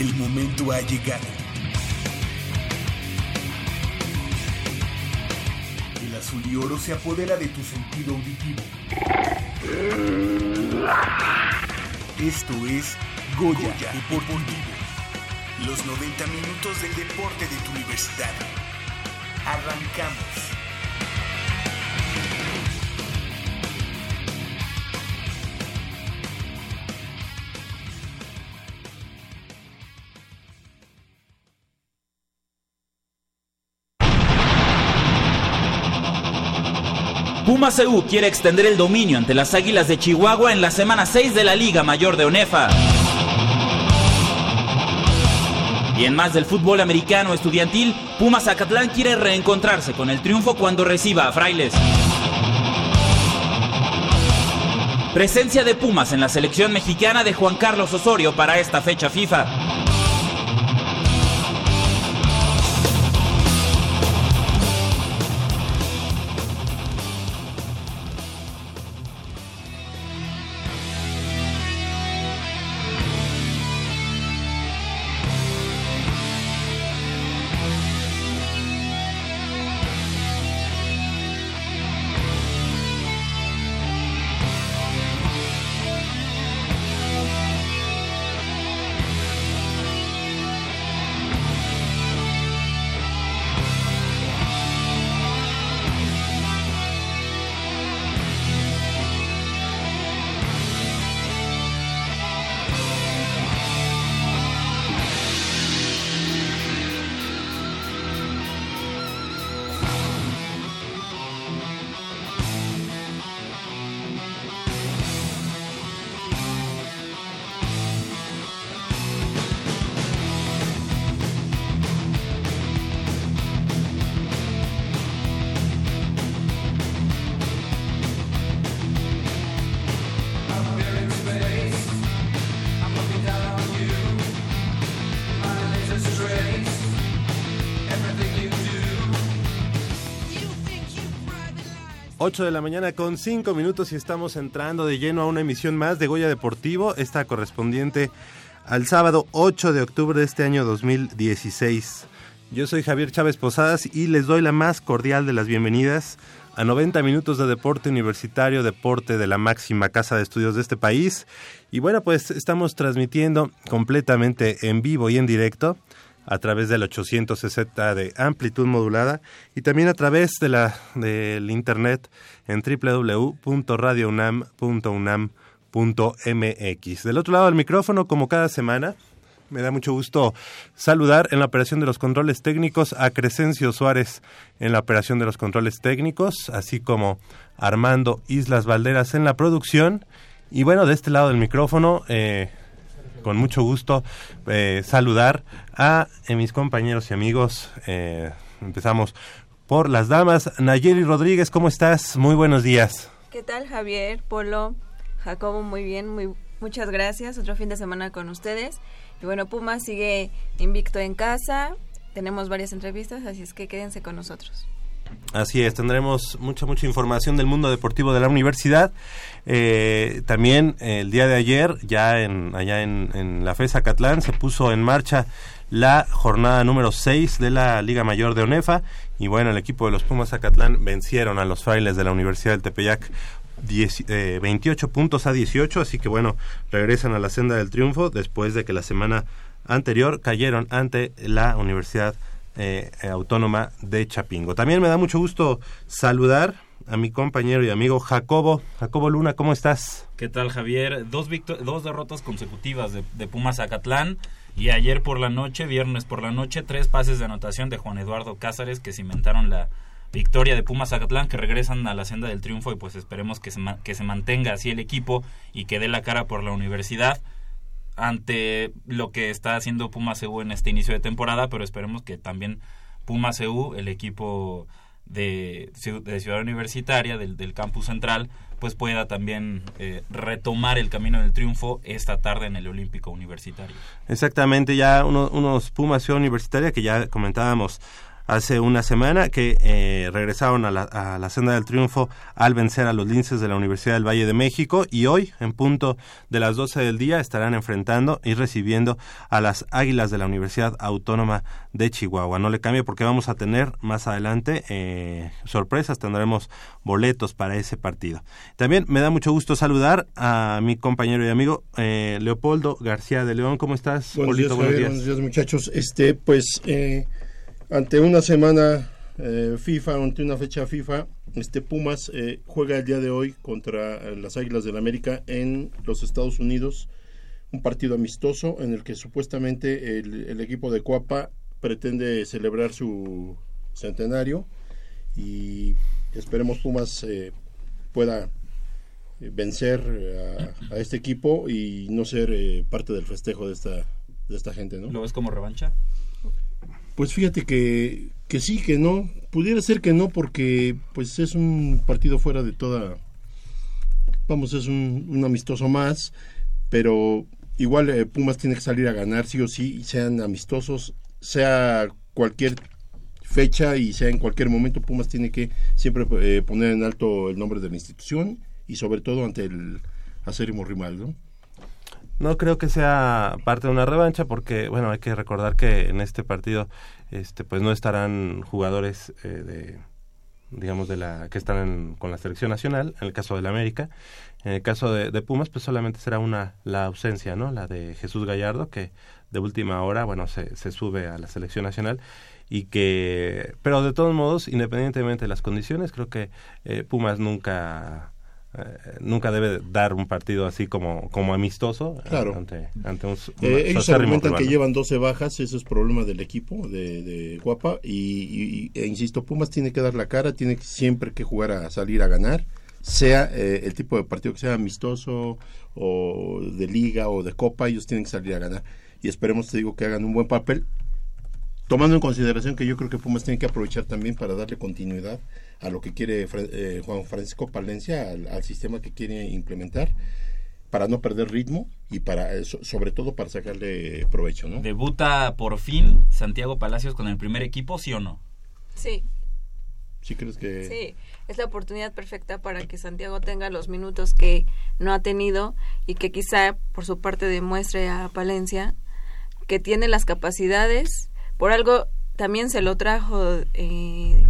El momento ha llegado. El azul y oro se apodera de tu sentido auditivo. Esto es Goya, Deportivo. Los 90 minutos del deporte de tu universidad. Arrancamos. Puma CU quiere extender el dominio ante las Águilas de Chihuahua en la semana 6 de la Liga Mayor de ONEFA. Y en más del fútbol americano estudiantil, Pumas Zacatlán quiere reencontrarse con el triunfo cuando reciba a Frailes. Presencia de Pumas en la selección mexicana de Juan Carlos Osorio para esta fecha FIFA. De la mañana con 5 minutos y estamos entrando de lleno a una emisión más de Goya Deportivo, esta correspondiente al sábado 8 de octubre de este año 2016. Yo soy Javier Chávez Posadas y les doy la más cordial de las bienvenidas a 90 minutos de deporte universitario, deporte de la máxima casa de estudios de este país. Y bueno, pues estamos transmitiendo completamente en vivo y en directo a través del 860 de amplitud modulada y también a través de la del internet en www.radiounam.unam.mx. Del otro lado del micrófono, como cada semana, me da mucho gusto saludar en la operación de los controles técnicos a Crescencio Suárez en la operación de los controles técnicos, así como Armando Islas Valderas en la producción. Y bueno, de este lado del micrófono, eh, con mucho gusto eh, saludar a eh, mis compañeros y amigos. Eh, empezamos por las damas. Nayeli Rodríguez, ¿cómo estás? Muy buenos días. ¿Qué tal, Javier, Polo, Jacobo? Muy bien, muy, muchas gracias. Otro fin de semana con ustedes. Y bueno, Puma sigue invicto en casa. Tenemos varias entrevistas, así es que quédense con nosotros. Así es, tendremos mucha, mucha información del mundo deportivo de la universidad. Eh, también el día de ayer, ya en, allá en, la FESA Catlán, se puso en marcha la jornada número 6 de la Liga Mayor de ONEFA. Y bueno, el equipo de los Pumas Zacatlán vencieron a los frailes de la Universidad del Tepeyac 28 eh, puntos a 18. Así que bueno, regresan a la senda del triunfo después de que la semana anterior cayeron ante la Universidad eh, Autónoma de Chapingo. También me da mucho gusto saludar a mi compañero y amigo Jacobo. Jacobo Luna, ¿cómo estás? ¿Qué tal, Javier? Dos, dos derrotas consecutivas de, Pumas Acatlán y ayer por la noche, viernes por la noche, tres pases de anotación de Juan Eduardo Cázares que cimentaron la victoria de Pumas Acatlán que regresan a la senda del triunfo y pues esperemos que se mantenga así el equipo y que dé la cara por la universidad ante lo que está haciendo Pumas EU en este inicio de temporada, pero esperemos que también Pumas EU, el equipo de, Ciudad Universitaria, del, campus central, pues pueda también eh, retomar el camino del triunfo esta tarde en el Olímpico Universitario. Exactamente, ya unos Pumas Ciudad Universitaria que ya comentábamos hace una semana que eh, regresaron a la, a la, senda del triunfo al vencer a los linces de la Universidad del Valle de México y hoy en punto de las 12 del día estarán enfrentando y recibiendo a las Águilas de la Universidad Autónoma de Chihuahua. No le cambie porque vamos a tener más adelante eh, sorpresas, tendremos boletos para ese partido. También me da mucho gusto saludar a mi compañero y amigo eh, Leopoldo García de León. ¿Cómo estás? Buenos días, buenos días. buenos días, muchachos. Este, pues, eh, ante una semana eh, FIFA, ante una fecha FIFA, este Pumas eh, juega el día de hoy contra las Águilas del América en los Estados Unidos. Un partido amistoso en el que supuestamente el, equipo de Cuapa pretende celebrar su centenario y esperemos Pumas eh, pueda eh, vencer a, a, este equipo y no ser eh, parte del festejo de esta de esta gente, ¿no? ¿Lo ves como revancha? Pues fíjate que, que sí, que no. Pudiera ser que no porque pues es un partido fuera de toda... Vamos, es un, amistoso más, pero igual eh, Pumas tiene que salir a ganar sí o sí, sean amistosos, sea cualquier fecha y sea en cualquier momento, Pumas tiene que siempre eh, poner en alto el nombre de la institución y sobre todo ante el acérrimo rival. No creo que sea parte de una revancha porque, bueno, hay que recordar que en este partido, este, pues no estarán jugadores eh, de, digamos, de la que están en, con la selección nacional, en el caso del América. En el caso de, de, Pumas, pues solamente será una la ausencia, ¿no? La de Jesús Gallardo, que de última hora, bueno, se, se sube a la selección nacional y que, pero de todos modos, independientemente de las condiciones, creo que eh, Pumas nunca eh, nunca debe dar un partido así como, como amistoso claro. ante, ante un, eh, ellos argumentan que llevan 12 bajas eso es problema del equipo de, de Guapa y, y, e insisto Pumas tiene que dar la cara tiene que, siempre que jugar a salir a ganar sea eh, el tipo de partido que sea amistoso o de liga o de copa ellos tienen que salir a ganar y esperemos te digo que hagan un buen papel tomando en consideración que yo creo que Pumas tiene que aprovechar también para darle continuidad a lo que quiere eh, Juan Francisco Palencia, al, al, sistema que quiere implementar, para no perder ritmo y para eh, sobre todo para sacarle provecho, ¿no? ¿Debuta por fin Santiago Palacios con el primer equipo, sí o no? Sí. ¿Sí crees que...? Sí, es la oportunidad perfecta para que Santiago tenga los minutos que no ha tenido y que quizá por su parte demuestre a Palencia que tiene las capacidades. Por algo también se lo trajo eh,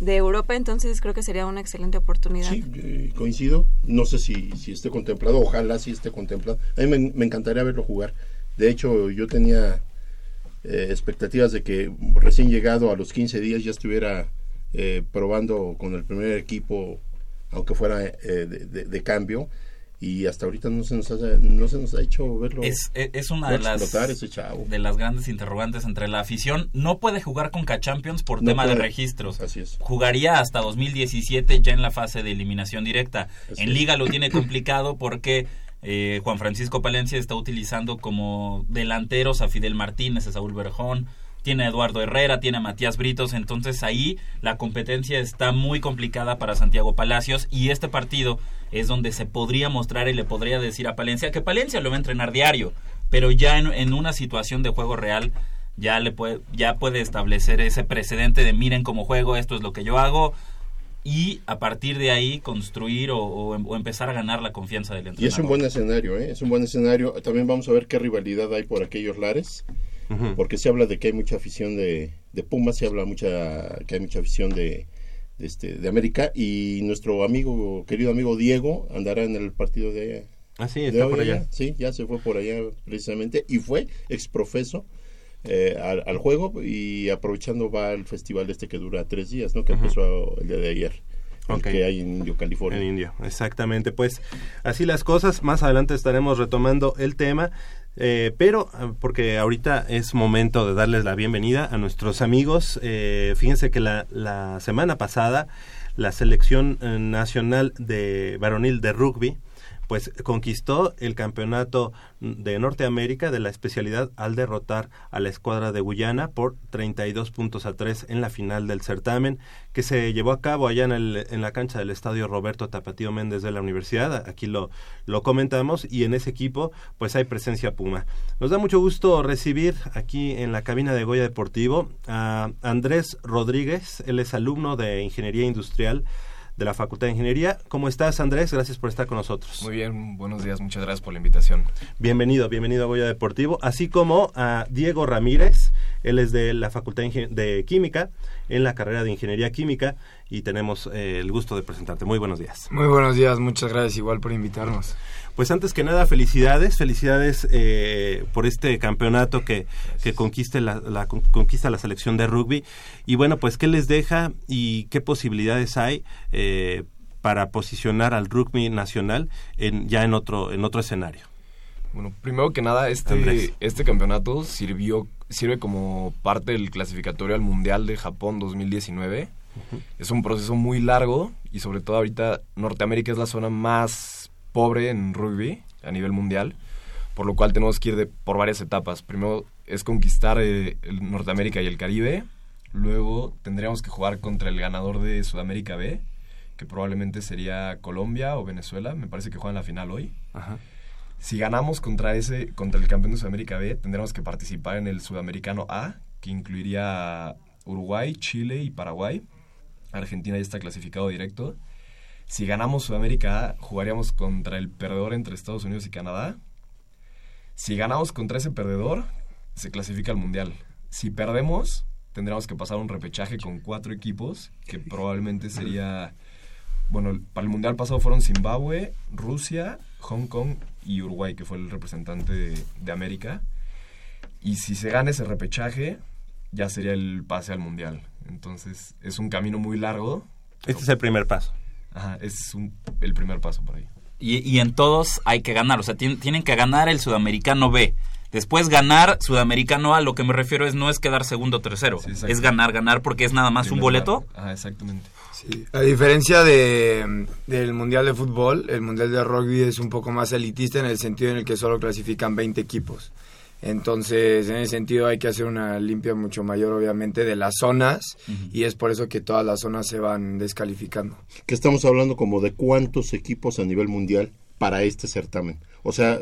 de Europa, entonces creo que sería una excelente oportunidad. Sí, eh, coincido. No sé si, si esté contemplado, ojalá sí esté contemplado. A mí me, encantaría verlo jugar. De hecho, yo tenía eh, expectativas de que recién llegado a los 15 días ya estuviera eh, probando con el primer equipo, aunque fuera eh, de, de, cambio. Y hasta ahorita no se nos ha, no se nos ha hecho verlo. Es, es una de las, de las grandes interrogantes entre la afición. No puede jugar con K-Champions por no tema puede. de registros. Así es. Jugaría hasta 2017 ya en la fase de eliminación directa. Así en Liga es. lo tiene complicado porque eh, Juan Francisco Palencia está utilizando como delanteros a Fidel Martínez, a Saúl Berjón, tiene a Eduardo Herrera, tiene a Matías Britos, entonces ahí la competencia está muy complicada para Santiago Palacios y este partido es donde se podría mostrar y le podría decir a Palencia que Palencia lo va a entrenar diario, pero ya en, en una situación de juego real ya le puede ya puede establecer ese precedente de miren cómo juego, esto es lo que yo hago, y a partir de ahí construir o, o, o, empezar a ganar la confianza del entrenador. Y es un buen escenario, ¿eh? es un buen escenario. También vamos a ver qué rivalidad hay por aquellos lares, uh -huh. porque se habla de que hay mucha afición de, de Pumas, se habla mucha que hay mucha afición de, de, este, de América y nuestro amigo, querido amigo Diego, andará en el partido de... Ah, sí, está por allá. Sí, ya se fue por allá precisamente y fue exprofeso eh, al, al, juego y aprovechando va al festival este que dura tres días, ¿no? Que uh -huh. empezó el día de ayer. Okay. que hay en Indio, California. En Indio, exactamente. Pues así las cosas. Más adelante estaremos retomando el tema. Eh, pero porque ahorita es momento de darles la bienvenida a nuestros amigos. Eh, fíjense que la, la, semana pasada la selección nacional de varonil de rugby pues conquistó el campeonato de Norteamérica de la especialidad al derrotar a la escuadra de Guyana por 32 puntos a 3 en la final del certamen que se llevó a cabo allá en, el, en la cancha del estadio Roberto Tapatío Méndez de la universidad. Aquí lo, lo comentamos y en ese equipo pues hay presencia Puma. Nos da mucho gusto recibir aquí en la cabina de Goya Deportivo a Andrés Rodríguez, él es alumno de Ingeniería Industrial de la Facultad de Ingeniería. ¿Cómo estás, Andrés? Gracias por estar con nosotros. Muy bien, buenos días, muchas gracias por la invitación. Bienvenido, bienvenido a Goya Deportivo, así como a Diego Ramírez, él es de la Facultad de Química, en la carrera de Ingeniería Química, y tenemos eh, el gusto de presentarte. Muy buenos días. Muy buenos días, muchas gracias igual por invitarnos. Pues antes que nada, felicidades, felicidades eh, por este campeonato que, que conquiste la, conquista la selección de rugby. Y bueno, pues qué les deja y qué posibilidades hay eh, para posicionar al rugby nacional en, ya en otro, en otro escenario. Bueno, primero que nada, este, este campeonato sirvió, sirve como parte del clasificatorio al Mundial de Japón 2019. Es un proceso muy largo y sobre todo ahorita Norteamérica es la zona más pobre en rugby a nivel mundial, por lo cual tenemos que ir de, por varias etapas. Primero es conquistar eh, el Norteamérica y el Caribe, luego tendríamos que jugar contra el ganador de Sudamérica B, que probablemente sería Colombia o Venezuela, me parece que juegan la final hoy. Si ganamos contra ese contra el campeón de Sudamérica B, tendríamos que participar en el Sudamericano A, que incluiría Uruguay, Chile y Paraguay. Argentina ya está clasificado directo. Si ganamos Sudamérica jugaríamos contra el perdedor entre Estados Unidos y Canadá. Si ganamos contra ese perdedor, se clasifica al Mundial. Si perdemos, tendríamos que pasar un repechaje con cuatro equipos, que probablemente sería... Bueno, para el Mundial pasado fueron Zimbabue, Rusia, Hong Kong y Uruguay, que fue el representante de, de América. Y si se gana ese repechaje, ya sería el pase al Mundial. Entonces, es un camino muy largo. Este es el primer paso. Ajá, es el primer paso por ahí. Y, en todos hay que ganar, o sea, tienen que ganar el sudamericano B. Después ganar sudamericano A, lo que me refiero es no es quedar segundo o tercero, es ganar, ganar porque es nada más un boleto. Ajá, exactamente. Sí. A diferencia de, del Mundial de Fútbol, el Mundial de Rugby es un poco más elitista en el sentido en el que solo clasifican 20 equipos. Entonces, en ese sentido hay que hacer una limpia mucho mayor, obviamente, de las zonas y es por eso que todas las zonas se van descalificando. Que estamos hablando como de cuántos equipos a nivel mundial para este certamen. O sea,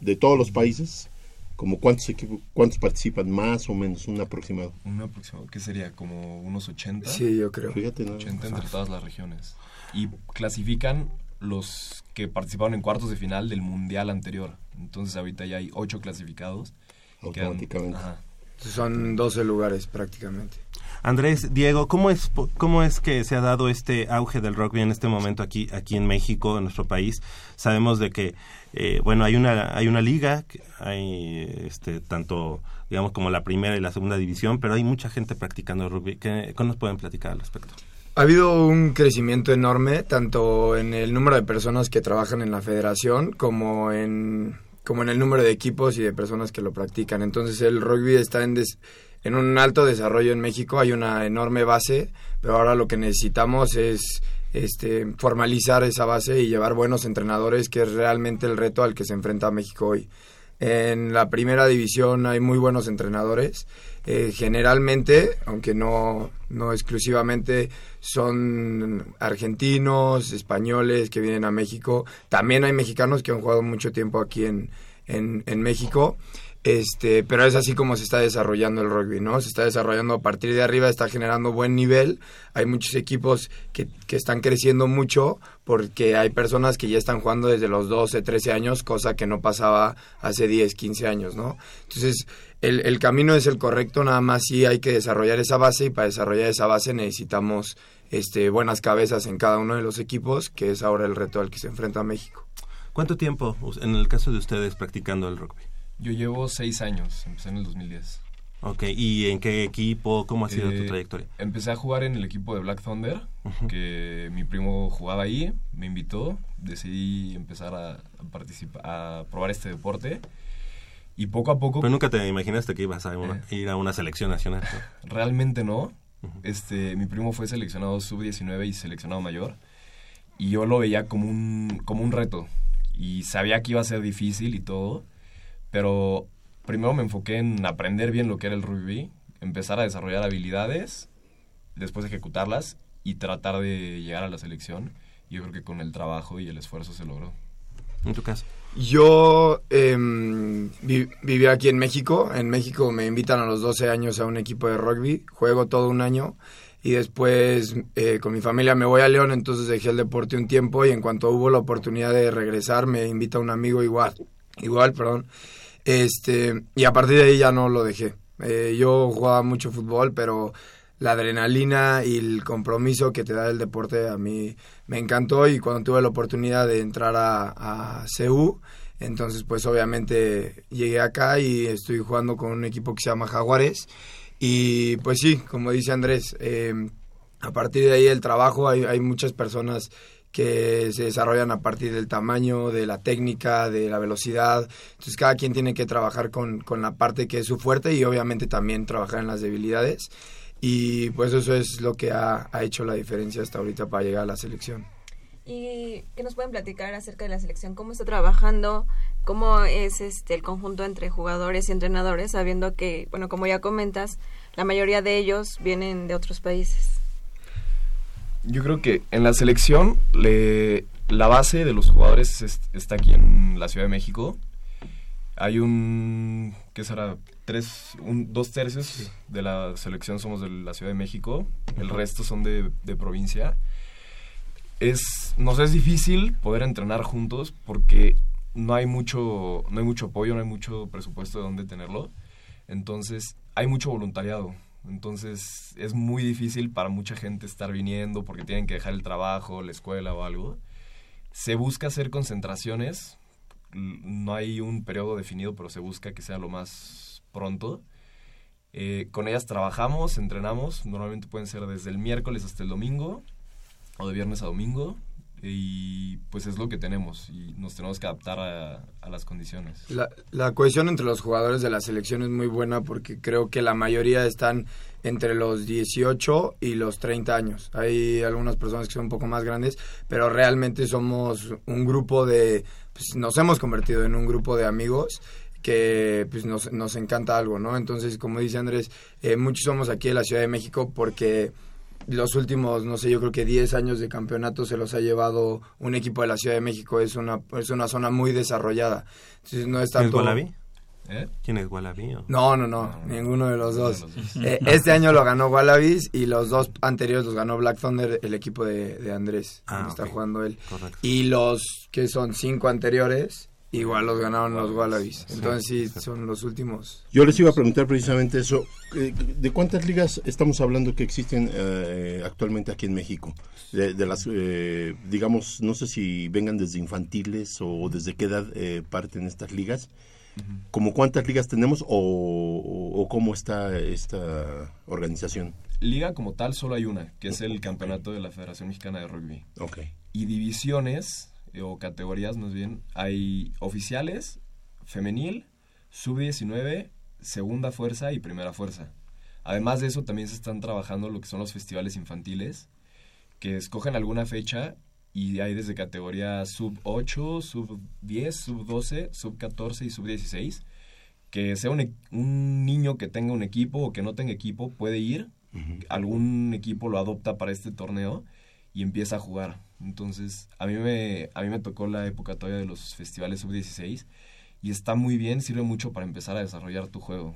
de todos los países, como cuántos equipos, cuántos participan, más o menos, un aproximado. Un aproximado, ¿qué sería? ¿Como unos 80? Sí, yo creo. Fíjate, 80 entre todas las regiones. Y clasifican los que participaron en cuartos de final del mundial anterior. Entonces ahorita ya hay ocho clasificados. Automáticamente. Son 12 lugares prácticamente. Andrés, Diego, ¿cómo es, ¿cómo es que se ha dado este auge del rugby en este momento aquí, aquí en México, en nuestro país? Sabemos de que, eh, bueno, hay una, hay una liga, hay este, tanto, digamos, como la primera y la segunda división, pero hay mucha gente practicando rugby. ¿Qué, ¿Qué nos pueden platicar al respecto? Ha habido un crecimiento enorme, tanto en el número de personas que trabajan en la federación como en, como en el número de equipos y de personas que lo practican. Entonces el rugby está en, un alto desarrollo en México, hay una enorme base, pero ahora lo que necesitamos es este, formalizar esa base y llevar buenos entrenadores, que es realmente el reto al que se enfrenta México hoy. En la primera división hay muy buenos entrenadores. Eh, generalmente, aunque no, no exclusivamente, son argentinos, españoles que vienen a México. También hay mexicanos que han jugado mucho tiempo aquí en, en, en México. Este, pero es así como se está desarrollando el rugby, ¿no? Se está desarrollando a partir de arriba, está generando buen nivel. Hay muchos equipos que, que están creciendo mucho porque hay personas que ya están jugando desde los 12, 13 años, cosa que no pasaba hace 10, 15 años, ¿no? Entonces, el, el camino es el correcto, nada más sí hay que desarrollar esa base y para desarrollar esa base necesitamos este, buenas cabezas en cada uno de los equipos, que es ahora el reto al que se enfrenta México. ¿Cuánto tiempo, en el caso de ustedes, practicando el rugby? Yo llevo seis años, empecé en el 2010. Ok, ¿y en qué equipo? ¿Cómo ha sido tu eh, trayectoria? Empecé a jugar en el equipo de Black Thunder, que mi primo jugaba ahí, me invitó, decidí empezar a, participar, a probar este deporte. Y poco a poco... Pero nunca te imaginaste que ibas a eh. ir a una selección nacional. Realmente no. este, mi primo fue seleccionado sub-19 y seleccionado mayor. Y yo lo veía como un, como un reto y sabía que iba a ser difícil y todo, pero primero me enfoqué en aprender bien lo que era el rugby, empezar a desarrollar habilidades, después ejecutarlas y tratar de llegar a la selección. Yo creo que con el trabajo y el esfuerzo se logró. En tu caso. Yo eh, viví aquí en México. En México me invitan a los 12 años a un equipo de rugby. Juego todo un año y después eh, con mi familia me voy a León, entonces dejé el deporte un tiempo y en cuanto hubo la oportunidad de regresar me invita un amigo igual, igual, perdón, este, y a partir de ahí ya no lo dejé. Eh, yo jugaba mucho fútbol, pero la adrenalina y el compromiso que te da el deporte a mí me encantó y cuando tuve la oportunidad de entrar a, a CU, entonces pues obviamente llegué acá y estoy jugando con un equipo que se llama Jaguares y pues sí, como dice Andrés, eh, a partir de ahí el trabajo, hay, hay muchas personas que se desarrollan a partir del tamaño, de la técnica, de la velocidad. Entonces cada quien tiene que trabajar con, con la parte que es su fuerte y obviamente también trabajar en las debilidades. Y pues eso es lo que ha, ha hecho la diferencia hasta ahorita para llegar a la selección. ¿Y qué nos pueden platicar acerca de la selección? ¿Cómo está trabajando? ¿Cómo es este el conjunto entre jugadores y entrenadores? Sabiendo que, bueno, como ya comentas, la mayoría de ellos vienen de otros países. Yo creo que en la selección le, la base de los jugadores está aquí en la Ciudad de México. Hay un, ¿qué será? Tres, un, dos tercios de la selección somos de la Ciudad de México, el resto son de, de provincia. Es, nos es difícil poder entrenar juntos porque no hay mucho, no hay mucho apoyo, no hay mucho presupuesto de dónde tenerlo. Entonces, hay mucho voluntariado. Entonces es muy difícil para mucha gente estar viniendo porque tienen que dejar el trabajo, la escuela o algo. Se busca hacer concentraciones, no hay un periodo definido, pero se busca que sea lo más pronto. Eh, con ellas trabajamos, entrenamos, normalmente pueden ser desde el miércoles hasta el domingo o de viernes a domingo y pues es lo que tenemos y nos tenemos que adaptar a, las condiciones. La, la, cohesión entre los jugadores de la selección es muy buena porque creo que la mayoría están entre los 18 y los 30 años. Hay algunas personas que son un poco más grandes, pero realmente somos un grupo de, pues nos hemos convertido en un grupo de amigos que pues, nos, nos encanta algo, ¿no? Entonces, como dice Andrés, eh, muchos somos aquí en la Ciudad de México porque los últimos, no sé, yo creo que 10 años de campeonato se los ha llevado un equipo de la Ciudad de México. Es una, es una zona muy desarrollada. Entonces, no es tanto... ¿Eh? ¿Quién es Wallaby? No, no, no, ninguno de los dos. Eh, este año lo ganó Wallabies y los dos anteriores los ganó Black Thunder, el equipo de, Andrés, ah, está jugando él. Y los que son cinco anteriores Igual los ganaron los Wallabies. Entonces sí, son los últimos. Yo les iba a preguntar precisamente eso. Eh, ¿De cuántas ligas estamos hablando que existen eh, actualmente aquí en México? De, las, eh, digamos, no sé si vengan desde infantiles o desde qué edad parten estas ligas. ¿Cómo cuántas ligas tenemos o, cómo está esta organización? Liga como tal solo hay una, que es el campeonato de la Federación Mexicana de Rugby. Ok. Y divisiones o categorías más bien, hay oficiales, femenil, sub-19, segunda fuerza y primera fuerza. Además de eso, también se están trabajando lo que son los festivales infantiles, que escogen alguna fecha y hay desde categoría sub-8, sub-10, sub-12, sub-14 y sub-16. Que sea un, un, niño que tenga un equipo o que no tenga equipo puede ir, algún equipo lo adopta para este torneo y empieza a jugar. Entonces, a mí me, a mí me tocó la época todavía de los festivales sub-16 y está muy bien, sirve mucho para empezar a desarrollar tu juego.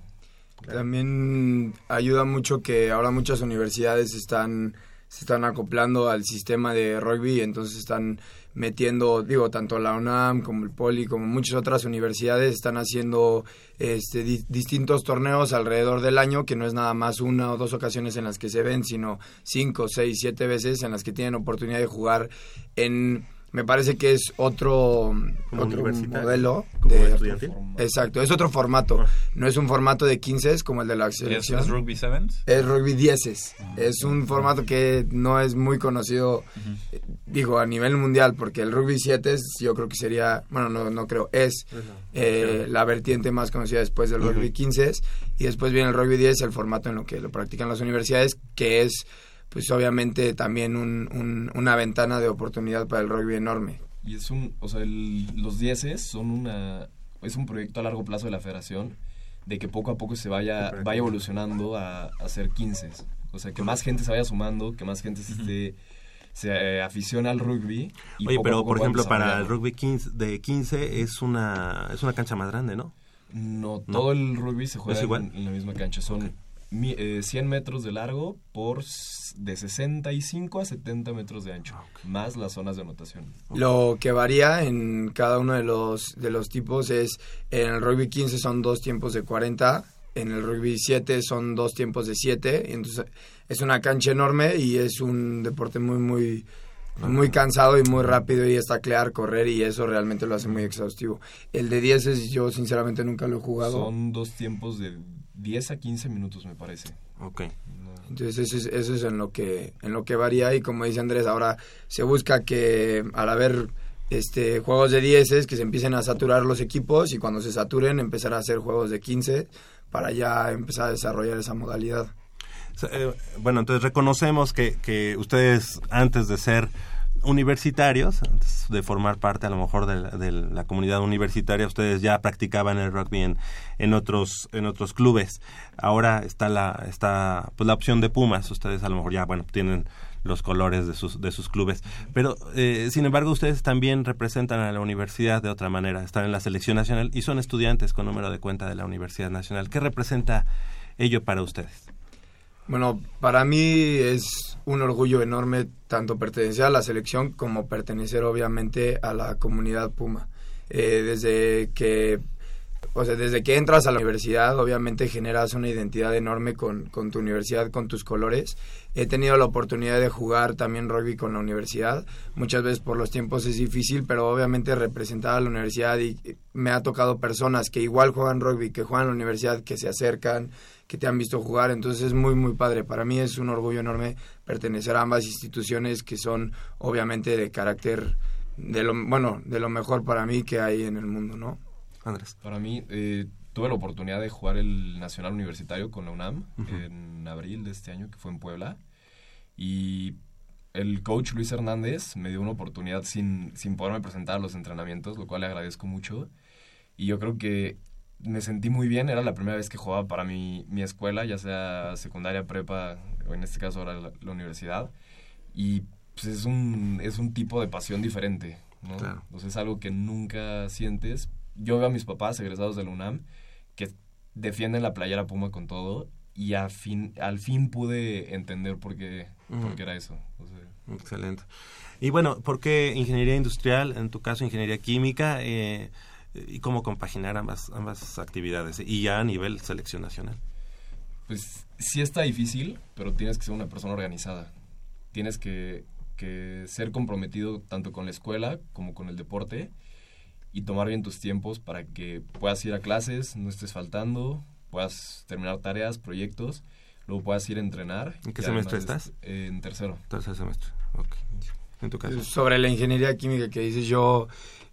También ayuda mucho que ahora muchas universidades están se están acoplando al sistema de rugby, entonces están metiendo, digo, tanto la UNAM como el Poli, como muchas otras universidades están haciendo este, distintos torneos alrededor del año, que no es nada más una o dos ocasiones en las que se ven, sino cinco, seis, siete veces en las que tienen oportunidad de jugar en me parece que es otro, otro modelo de, exacto es otro formato. No es un formato de 15 como el de la selección. ¿Es, rugby sevens es rugby 10 es un formato que no es muy conocido digo a nivel mundial porque el rugby 7 yo creo que sería bueno no, no creo es eh, la vertiente más conocida después del rugby 15 y después viene el rugby 10 el formato en lo que lo practican las universidades que es pues obviamente también un, una ventana de oportunidad para el rugby enorme. Y es un, o sea, los dieces son una, es un proyecto a largo plazo de la federación de que poco a poco se vaya, vaya evolucionando a, a ser 15. O sea, que más gente se vaya sumando, que más gente se esté se eh, aficiona al rugby. Y Oye, pero por ejemplo, para el rugby 15, de 15 es una, es una cancha más grande, ¿no? No, todo el rugby se juega en, la misma cancha. Son 100 eh, metros de largo por de 65 a 70 metros de ancho, más las zonas de anotación. Lo que varía en cada uno de los, de los tipos es, en el rugby 15 son dos tiempos de 40, en el rugby 7 son dos tiempos de 7, entonces es una cancha enorme y es un deporte muy, muy, muy cansado y muy rápido y está taclear, correr y eso realmente lo hace muy exhaustivo. El de 10 es, yo sinceramente nunca lo he jugado. Son dos tiempos de 10 a 15 minutos me parece. Ok. Entonces eso es, eso es en lo que en lo que varía y como dice Andrés, ahora se busca que al haber este juegos de 10 que se empiecen a saturar los equipos y cuando se saturen empezar a hacer juegos de 15 para ya empezar a desarrollar esa modalidad. Eh, bueno, entonces reconocemos que, que ustedes antes de ser universitarios, antes de formar parte a lo mejor de la, comunidad universitaria, ustedes ya practicaban el rugby en, en otros en otros clubes. Ahora está la está pues la opción de Pumas, ustedes a lo mejor ya bueno tienen los colores de sus de sus clubes, pero eh, sin embargo ustedes también representan a la universidad de otra manera, están en la selección nacional y son estudiantes con número de cuenta de la Universidad Nacional. ¿Qué representa ello para ustedes? Bueno, para mí es un orgullo enorme tanto pertenecer a la selección como pertenecer obviamente a la comunidad Puma. Eh, desde que o sea, desde que entras a la universidad, obviamente generas una identidad enorme con, con, tu universidad, con tus colores. He tenido la oportunidad de jugar también rugby con la universidad. Muchas veces por los tiempos es difícil, pero obviamente representar a la universidad y me ha tocado personas que igual juegan rugby, que juegan en la universidad, que se acercan, que te han visto jugar. Entonces es muy, muy padre. Para mí es un orgullo enorme pertenecer a ambas instituciones que son obviamente de carácter, de lo, bueno, de lo mejor para mí que hay en el mundo, ¿no? Para mí, eh, tuve la oportunidad de jugar el Nacional Universitario con la UNAM en abril de este año, que fue en Puebla. Y el coach Luis Hernández me dio una oportunidad sin, sin poderme presentar a los entrenamientos, lo cual le agradezco mucho. Y yo creo que me sentí muy bien, era la primera vez que jugaba para mi, mi escuela, ya sea secundaria, prepa, o en este caso ahora la, universidad. Y pues es un, es un tipo de pasión diferente, ¿no? es algo que nunca sientes, yo veo a mis papás egresados de la UNAM que defienden la playera Puma con todo y a fin, al fin pude entender por qué, era eso. Excelente. Y bueno, ¿por qué ingeniería industrial, en tu caso ingeniería química, eh, y cómo compaginar ambas, ambas actividades y ya a nivel selección nacional? Pues sí está difícil, pero tienes que ser una persona organizada. Tienes que, que ser comprometido tanto con la escuela como con el deporte y tomar bien tus tiempos para que puedas ir a clases, no estés faltando, puedas terminar tareas, proyectos, luego puedas ir a entrenar. ¿En qué semestre estás? en tercero. Tercer semestre, ok. En tu caso. Sobre la ingeniería química que dices, yo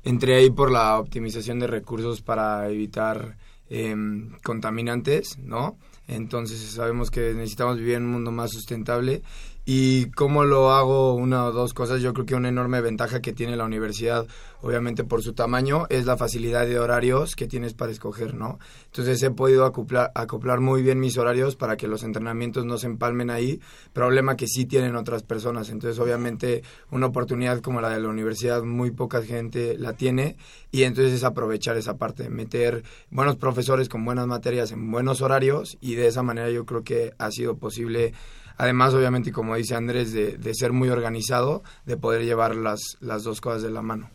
entré ahí por la optimización de recursos para evitar em, contaminantes, ¿no? Entonces sabemos que necesitamos vivir en un mundo más sustentable ¿Y cómo lo hago? Una o dos cosas. Yo creo que una enorme ventaja que tiene la universidad, obviamente por su tamaño, es la facilidad de horarios que tienes para escoger, ¿no? Entonces he podido acoplar, acoplar muy bien mis horarios para que los entrenamientos no se empalmen ahí, problema que sí tienen otras personas. Entonces, obviamente, una oportunidad como la de la universidad, muy poca gente la tiene y entonces es aprovechar esa parte, meter buenos profesores con buenas materias en buenos horarios y de esa manera yo creo que ha sido posible Además, obviamente, como dice Andrés, de, de ser muy organizado, de poder llevar las, las dos cosas de la mano.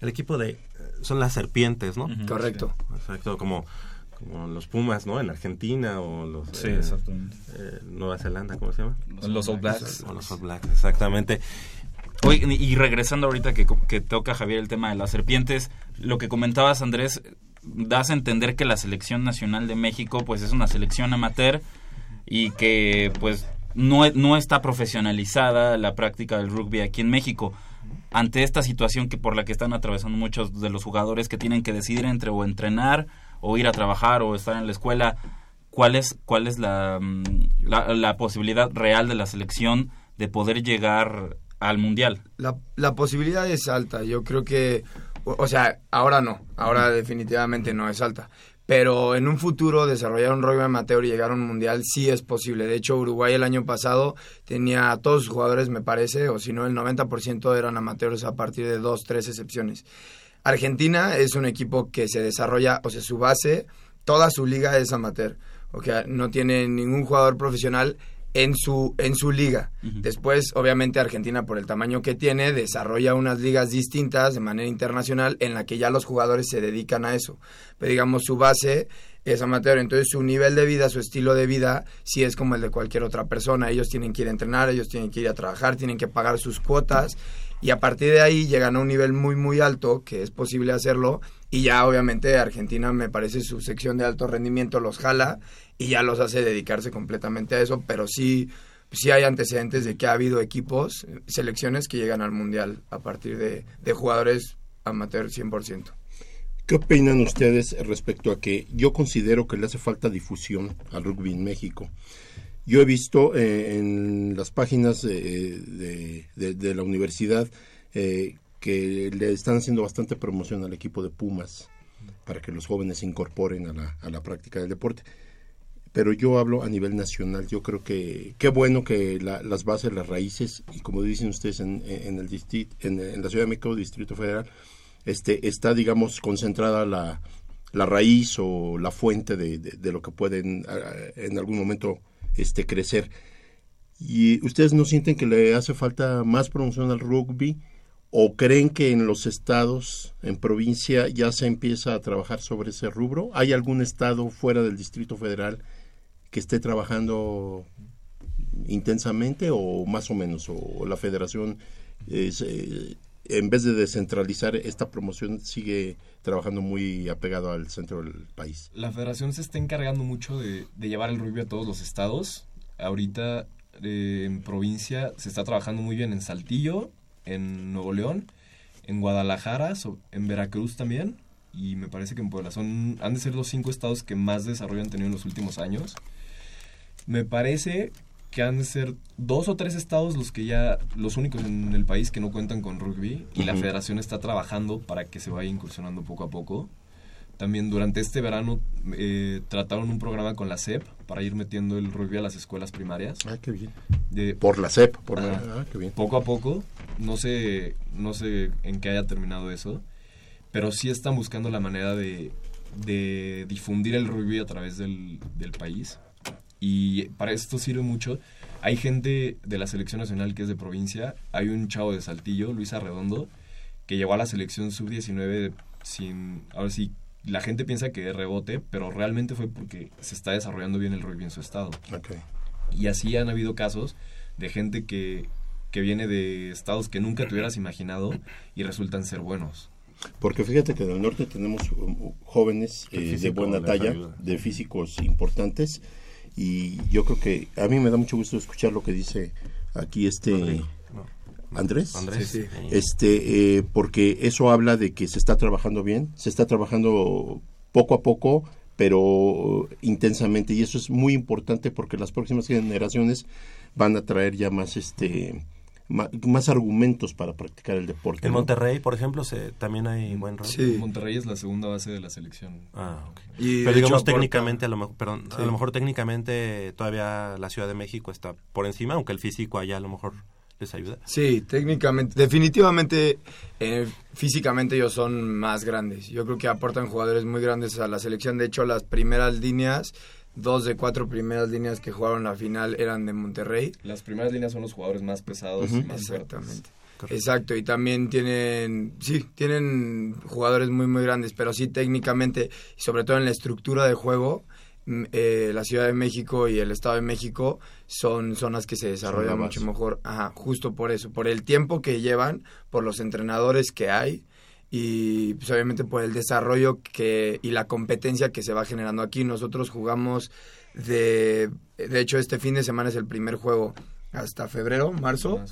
El equipo de... son las serpientes, ¿no? Correcto. Exacto, como como los Pumas, ¿no? En Argentina o los sí, eh, exactamente. Eh, Nueva Zelanda, ¿cómo se llama? Los, All Blacks. los All Blacks, exactamente. Oye, y regresando ahorita que, que, toca Javier el tema de las serpientes, lo que comentabas Andrés, das a entender que la selección nacional de México pues es una selección amateur y que pues no, no está profesionalizada la práctica del rugby aquí en México. Ante esta situación que por la que están atravesando muchos de los jugadores que tienen que decidir entre o entrenar o ir a trabajar o estar en la escuela, ¿cuál es, cuál es la, mm, la, posibilidad real de la selección de poder llegar al Mundial? La, la posibilidad es alta. Yo creo que, o, sea, ahora no. Ahora definitivamente no es alta. Pero en un futuro desarrollar un rugby amateur y llegar a un mundial sí es posible. De hecho, Uruguay el año pasado tenía a todos sus jugadores, me parece, o si no, el 90% eran amateurs a partir de dos, tres excepciones. Argentina es un equipo que se desarrolla, o sea, su base, toda su liga es amateur. O sea, no tiene ningún jugador profesional en su, en su liga. Después, obviamente, Argentina, por el tamaño que tiene, desarrolla unas ligas distintas de manera internacional en la que ya los jugadores se dedican a eso. Pero digamos, su base es amateur, entonces su nivel de vida, su estilo de vida, sí es como el de cualquier otra persona. Ellos tienen que ir a entrenar, ellos tienen que ir a trabajar, tienen que pagar sus cuotas y a partir de ahí llegan a un nivel muy, muy alto, que es posible hacerlo, y ya obviamente Argentina me parece su sección de alto rendimiento los jala y ya los hace dedicarse completamente a eso, pero sí, sí hay antecedentes de que ha habido equipos, selecciones que llegan al Mundial a partir de, de jugadores amateur 100%. ¿Qué opinan ustedes respecto a que yo considero que le hace falta difusión al rugby en México? Yo he visto eh, en las páginas de, de, la universidad eh, que le están haciendo bastante promoción al equipo de Pumas para que los jóvenes se incorporen a la, a la práctica del deporte pero yo hablo a nivel nacional. Yo creo que qué bueno que las bases, las raíces, y como dicen ustedes en, en el distrito, en, la Ciudad de México, Distrito Federal, este, está, digamos, concentrada la, la raíz o la fuente de, de, lo que pueden en algún momento este, crecer. ¿Y ustedes no sienten que le hace falta más promoción al rugby? ¿O creen que en los estados, en provincia, ya se empieza a trabajar sobre ese rubro? ¿Hay algún estado fuera del Distrito Federal que esté trabajando intensamente o más o menos? ¿O la federación, eh, en vez de descentralizar esta promoción, sigue trabajando muy apegado al centro del país? La federación se está encargando mucho de, llevar el rugby a todos los estados. Ahorita eh, en provincia se está trabajando muy bien en Saltillo, en Nuevo León, en Guadalajara, en Veracruz también, y me parece que en Puebla. Son, han de ser los cinco estados que más desarrollo han tenido en los últimos años. Me parece que han de ser dos o tres estados los que ya, los únicos en el país que no cuentan con rugby, y la federación está trabajando para que se vaya incursionando poco a poco. También durante este verano eh, trataron un programa con la SEP para ir metiendo el rugby a las escuelas primarias. Ah, qué bien. por la SEP, por ah, qué bien. Poco a poco, no sé, no sé en qué haya terminado eso, pero sí están buscando la manera de, de difundir el rugby a través del, del país. Y para esto sirve mucho. Hay gente de la selección nacional que es de provincia. Hay un chavo de Saltillo, Luis Arredondo, que llegó a la selección sub-19 sin, ahora sí, la gente piensa que es rebote, pero realmente fue porque se está desarrollando bien el rugby en su estado. Y así han habido casos de gente que, que viene de estados que nunca te hubieras imaginado y resultan ser buenos. Porque fíjate que en el norte tenemos um, jóvenes eh, de buena talla, de físicos importantes, y yo creo que a mí me da mucho gusto escuchar lo que dice aquí este Andrés. Andrés. Este, eh, porque eso habla de que se está trabajando bien, se está trabajando poco a poco, pero intensamente y eso es muy importante porque las próximas generaciones van a traer ya más este más, argumentos para practicar el deporte. En Monterrey, por ejemplo, se, también hay buen rol. Sí. Monterrey es la segunda base de la selección. Ah, Pero digamos técnicamente, a lo mejor, perdón, a lo mejor técnicamente todavía la Ciudad de México está por encima, aunque el físico allá a lo mejor les ayuda. Sí, técnicamente, definitivamente, eh, físicamente ellos son más grandes. Yo creo que aportan jugadores muy grandes a la selección. De hecho, las primeras líneas, dos de cuatro primeras líneas que jugaron la final eran de Monterrey. Las primeras líneas son los jugadores más pesados y más Exactamente. Exacto, y también tienen, sí, tienen jugadores muy, muy grandes, pero sí técnicamente, y sobre todo en la estructura de juego, Mm, eh, la Ciudad de México y el Estado de México son zonas que se desarrollan mucho mejor, ajá, justo por eso, por el tiempo que llevan, por los entrenadores que hay y pues, obviamente por el desarrollo que y la competencia que se va generando aquí. Nosotros jugamos de de hecho este fin de semana es el primer juego hasta febrero, marzo,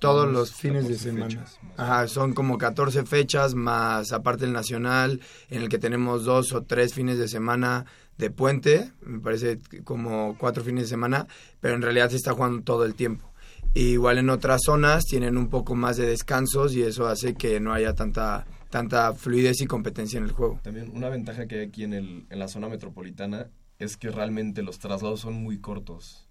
todos los fines de semana. Ajá, son como 14 fechas más aparte el nacional en el que tenemos dos o tres fines de semana de puente, me parece como cuatro fines de semana, pero en realidad se está jugando todo el tiempo. Igual en otras zonas tienen un poco más de descansos y eso hace que no haya tanta tanta fluidez y competencia en el juego. También una ventaja que hay aquí en, el, en la zona metropolitana es que realmente los traslados son muy cortos.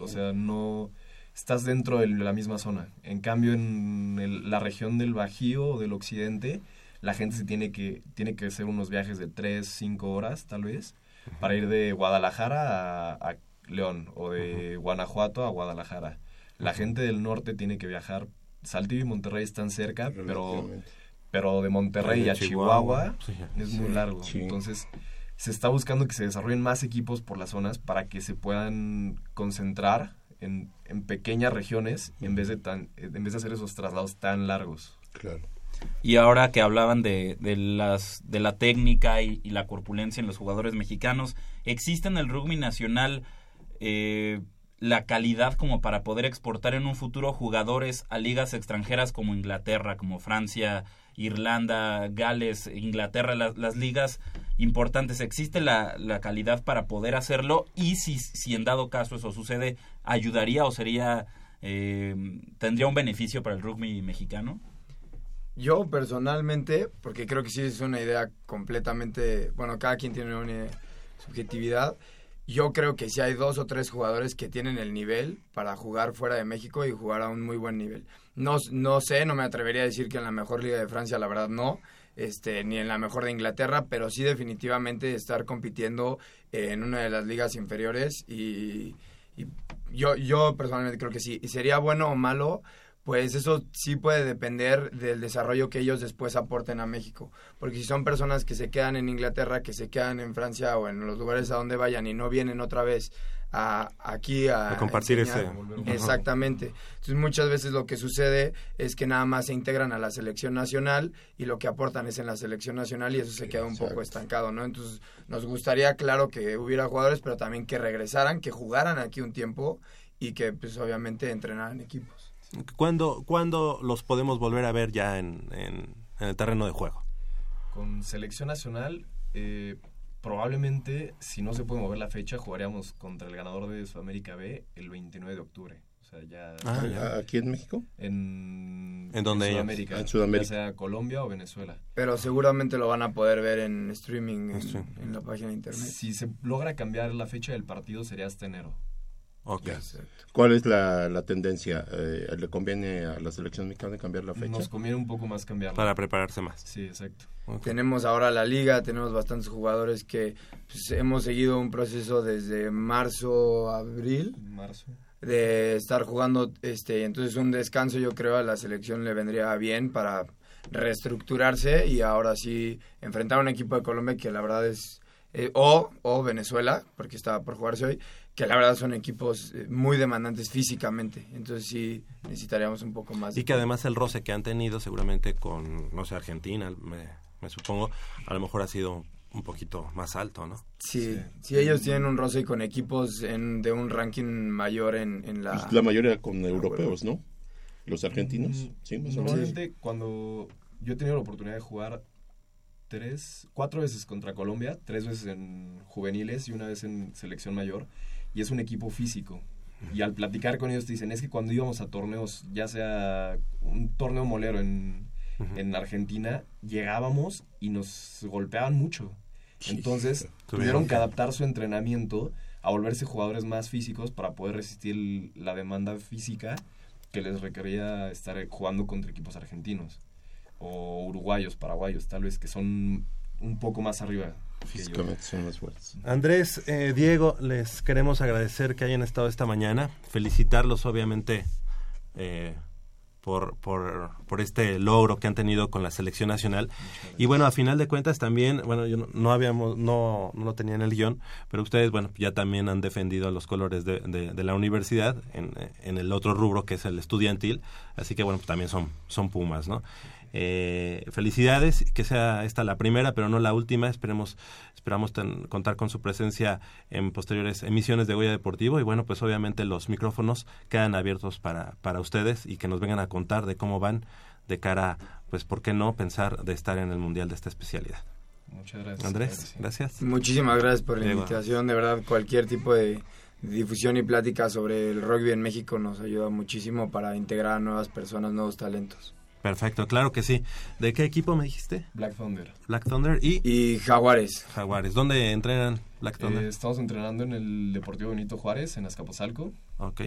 O sea, no estás dentro de la misma zona. En cambio, en la región del Bajío o del Occidente, la gente se tiene que, tiene que hacer unos viajes de 3, 5 horas tal vez para ir de Guadalajara a, León o de Guanajuato a Guadalajara. La gente del norte tiene que viajar. Saltillo y Monterrey están cerca, pero, pero de Monterrey a Chihuahua, es muy largo. Entonces, se está buscando que se desarrollen más equipos por las zonas para que se puedan concentrar en, en pequeñas regiones en vez de tan en vez de hacer esos traslados tan largos. Claro. Y ahora que hablaban de, de, las, de la técnica y, la corpulencia en los jugadores mexicanos, ¿existe en el rugby nacional eh, la calidad como para poder exportar en un futuro jugadores a ligas extranjeras como Inglaterra, como Francia, Irlanda, Gales, Inglaterra, las, ligas importantes? ¿Existe la, la, calidad para poder hacerlo? Y si, si en dado caso eso sucede, ¿ayudaría o sería... Eh, ¿Tendría un beneficio para el rugby mexicano? Yo personalmente, porque creo que sí es una idea completamente, bueno, cada quien tiene una subjetividad, yo creo que sí hay dos o tres jugadores que tienen el nivel para jugar fuera de México y jugar a un muy buen nivel. No, no sé, no me atrevería a decir que en la mejor liga de Francia, la verdad no, este, ni en la mejor de Inglaterra, pero sí definitivamente estar compitiendo en una de las ligas inferiores y, y yo, yo personalmente creo que sí. ¿Y sería bueno o malo? Pues eso sí puede depender del desarrollo que ellos después aporten a México. Porque si son personas que se quedan en Inglaterra, que se quedan en Francia o en los lugares a donde vayan y no vienen otra vez a, aquí a, compartir ese. Exactamente. Entonces muchas veces lo que sucede es que nada más se integran a la selección nacional y lo que aportan es en la selección nacional y eso se queda un poco estancado, ¿no? Entonces nos gustaría, claro, que hubiera jugadores, pero también que regresaran, que jugaran aquí un tiempo y que pues obviamente entrenaran equipos. ¿Cuándo, ¿Cuándo, los podemos volver a ver ya en, en, el terreno de juego? Con selección nacional, eh, probablemente, si no se puede mover la fecha, jugaríamos contra el ganador de Sudamérica B el 29 de octubre. O sea, ya, ah, ¿Aquí en México? En, ¿En, dónde Sudamérica, ah, en Sudamérica. Ya sea Colombia o Venezuela. Pero seguramente lo van a poder ver en streaming en la página de internet. Si se logra cambiar la fecha del partido, sería hasta enero. ¿Cuál es la, la tendencia? Eh, ¿Le conviene a la selección mexicana cambiar la fecha? Nos conviene un poco más cambiarla. Para prepararse más. Sí, exacto. Tenemos ahora la liga, tenemos bastantes jugadores que pues, hemos seguido un proceso desde marzo, abril. Marzo. De estar jugando, este, entonces un descanso yo creo a la selección le vendría bien para reestructurarse y ahora sí enfrentar a un equipo de Colombia que la verdad es eh, o, o Venezuela, porque estaba por jugarse hoy, que la verdad son equipos eh, muy demandantes físicamente, entonces sí necesitaríamos un poco más. Y que además el roce que han tenido seguramente con, no sé, Argentina, me, supongo, a lo mejor ha sido un poquito más alto, ¿no? Sí, sí, ellos tienen un roce con equipos en, de un ranking mayor en, en la... Pues la mayoría con europeos, ¿no? Los argentinos, mm, sí, Normalmente cuando yo he tenido la oportunidad de jugar tres, cuatro veces contra Colombia, tres veces en juveniles y una vez en selección mayor y es un equipo físico. Y al platicar con ellos te dicen, es que cuando íbamos a torneos, ya sea un torneo molero en, en Argentina, llegábamos y nos golpeaban mucho. Entonces tuvieron que adaptar su entrenamiento a volverse jugadores más físicos para poder resistir la demanda física que les requería estar jugando contra equipos argentinos o uruguayos, paraguayos, tal vez que son un poco más arriba Físicamente son más fuertes. Andrés, eh, Diego, les queremos agradecer que hayan estado esta mañana, felicitarlos obviamente eh, por, por, por, este logro que han tenido con la selección nacional. Y bueno, a final de cuentas también, bueno, yo no, habíamos, no, no lo tenía en el guion, pero ustedes, bueno, ya también han defendido los colores de, de, la universidad en, en, el otro rubro que es el estudiantil, así que bueno, pues también son, son Pumas, ¿no? Eh, felicidades, que sea esta la primera, pero no la última. Esperemos, esperamos contar con su presencia en posteriores emisiones de Goya Deportivo. Y bueno, pues obviamente los micrófonos quedan abiertos para, para ustedes y que nos vengan a contar de cómo van de cara, pues, ¿por qué no pensar de estar en el Mundial de esta especialidad? Muchas gracias. Andrés, gracias. Muchísimas gracias por la invitación. De verdad, cualquier tipo de difusión y plática sobre el rugby en México nos ayuda muchísimo para integrar a nuevas personas, nuevos talentos. Perfecto, claro que sí. ¿De qué equipo me dijiste? Black Thunder. Black Thunder y... Y Jaguares. Jaguares. ¿Dónde entrenan Black Thunder? Eh, estamos entrenando en el Deportivo Benito Juárez, en Azcapotzalco. Ok.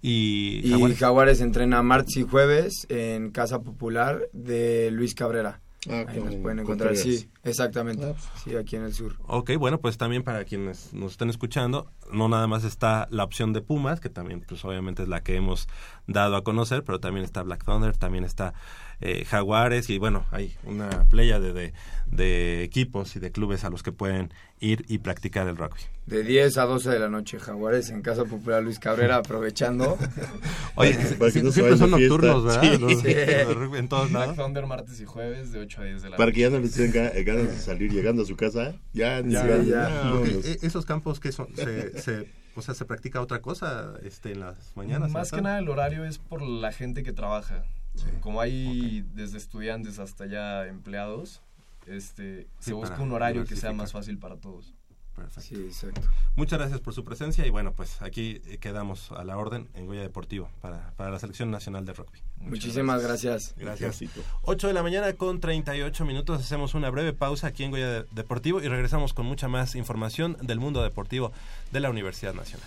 ¿Y, Jaguares? y Jaguares entrena martes y jueves en Casa Popular de Luis Cabrera. Ah, Ahí nos pueden encontrar, sí, exactamente, ah, pues. sí, aquí en el sur. Ok, bueno, pues también para quienes nos estén escuchando, no nada más está la opción de Pumas, que también pues obviamente es la que hemos dado a conocer, pero también está Black Thunder, también está eh, Jaguares y bueno, hay una playa de, de, equipos y de clubes a los que pueden ir y practicar el rugby. De 10 a 12 de la noche, Jaguares en Casa Popular Luis Cabrera, aprovechando. Oye, siempre son nocturnos, ¿verdad? Sí. en todos lados. Thunder martes y jueves de 8 a 10 de la Para que ya no les tengan ganas de salir llegando a su casa, ya, ya, ya, e, esos campos que son, se, se o sea, se practica otra cosa este, en las mañanas. Más que nada el horario es por la gente que trabaja. Como hay desde estudiantes hasta ya empleados, este, se busca un horario que sea más fácil para todos. Perfecto. Muchas gracias por su presencia y bueno, pues aquí quedamos a la orden en Goya Deportivo para, para la Selección Nacional de Rugby. Muchísimas gracias. Gracias. 8 de la mañana con 38 minutos. Hacemos una breve pausa aquí en Goya Deportivo y regresamos con mucha más información del mundo deportivo de la Universidad Nacional.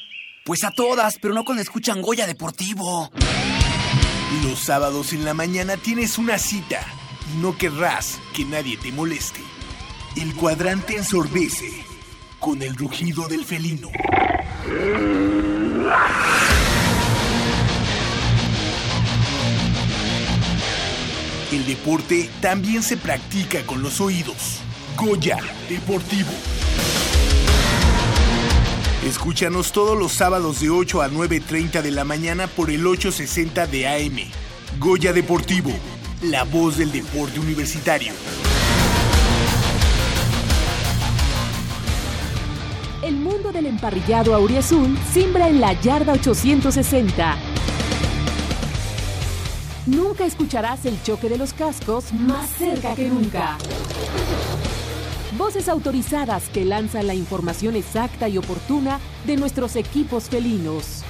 Pues a todas, pero no cuando escuchan Goya Deportivo. Los sábados en la mañana tienes una cita y no querrás que nadie te moleste. El cuadrante ensordece con el rugido del felino. El deporte también se practica con los oídos. Goya Deportivo. Escúchanos todos los sábados de 8 a 9.30 de la mañana por el 860 de AM. Goya Deportivo, la voz del deporte universitario. El mundo del emparrillado auriazul simbra en la yarda 860. Nunca escucharás el choque de los cascos más cerca que nunca. Voces autorizadas que lanzan la información exacta y oportuna de nuestros equipos felinos.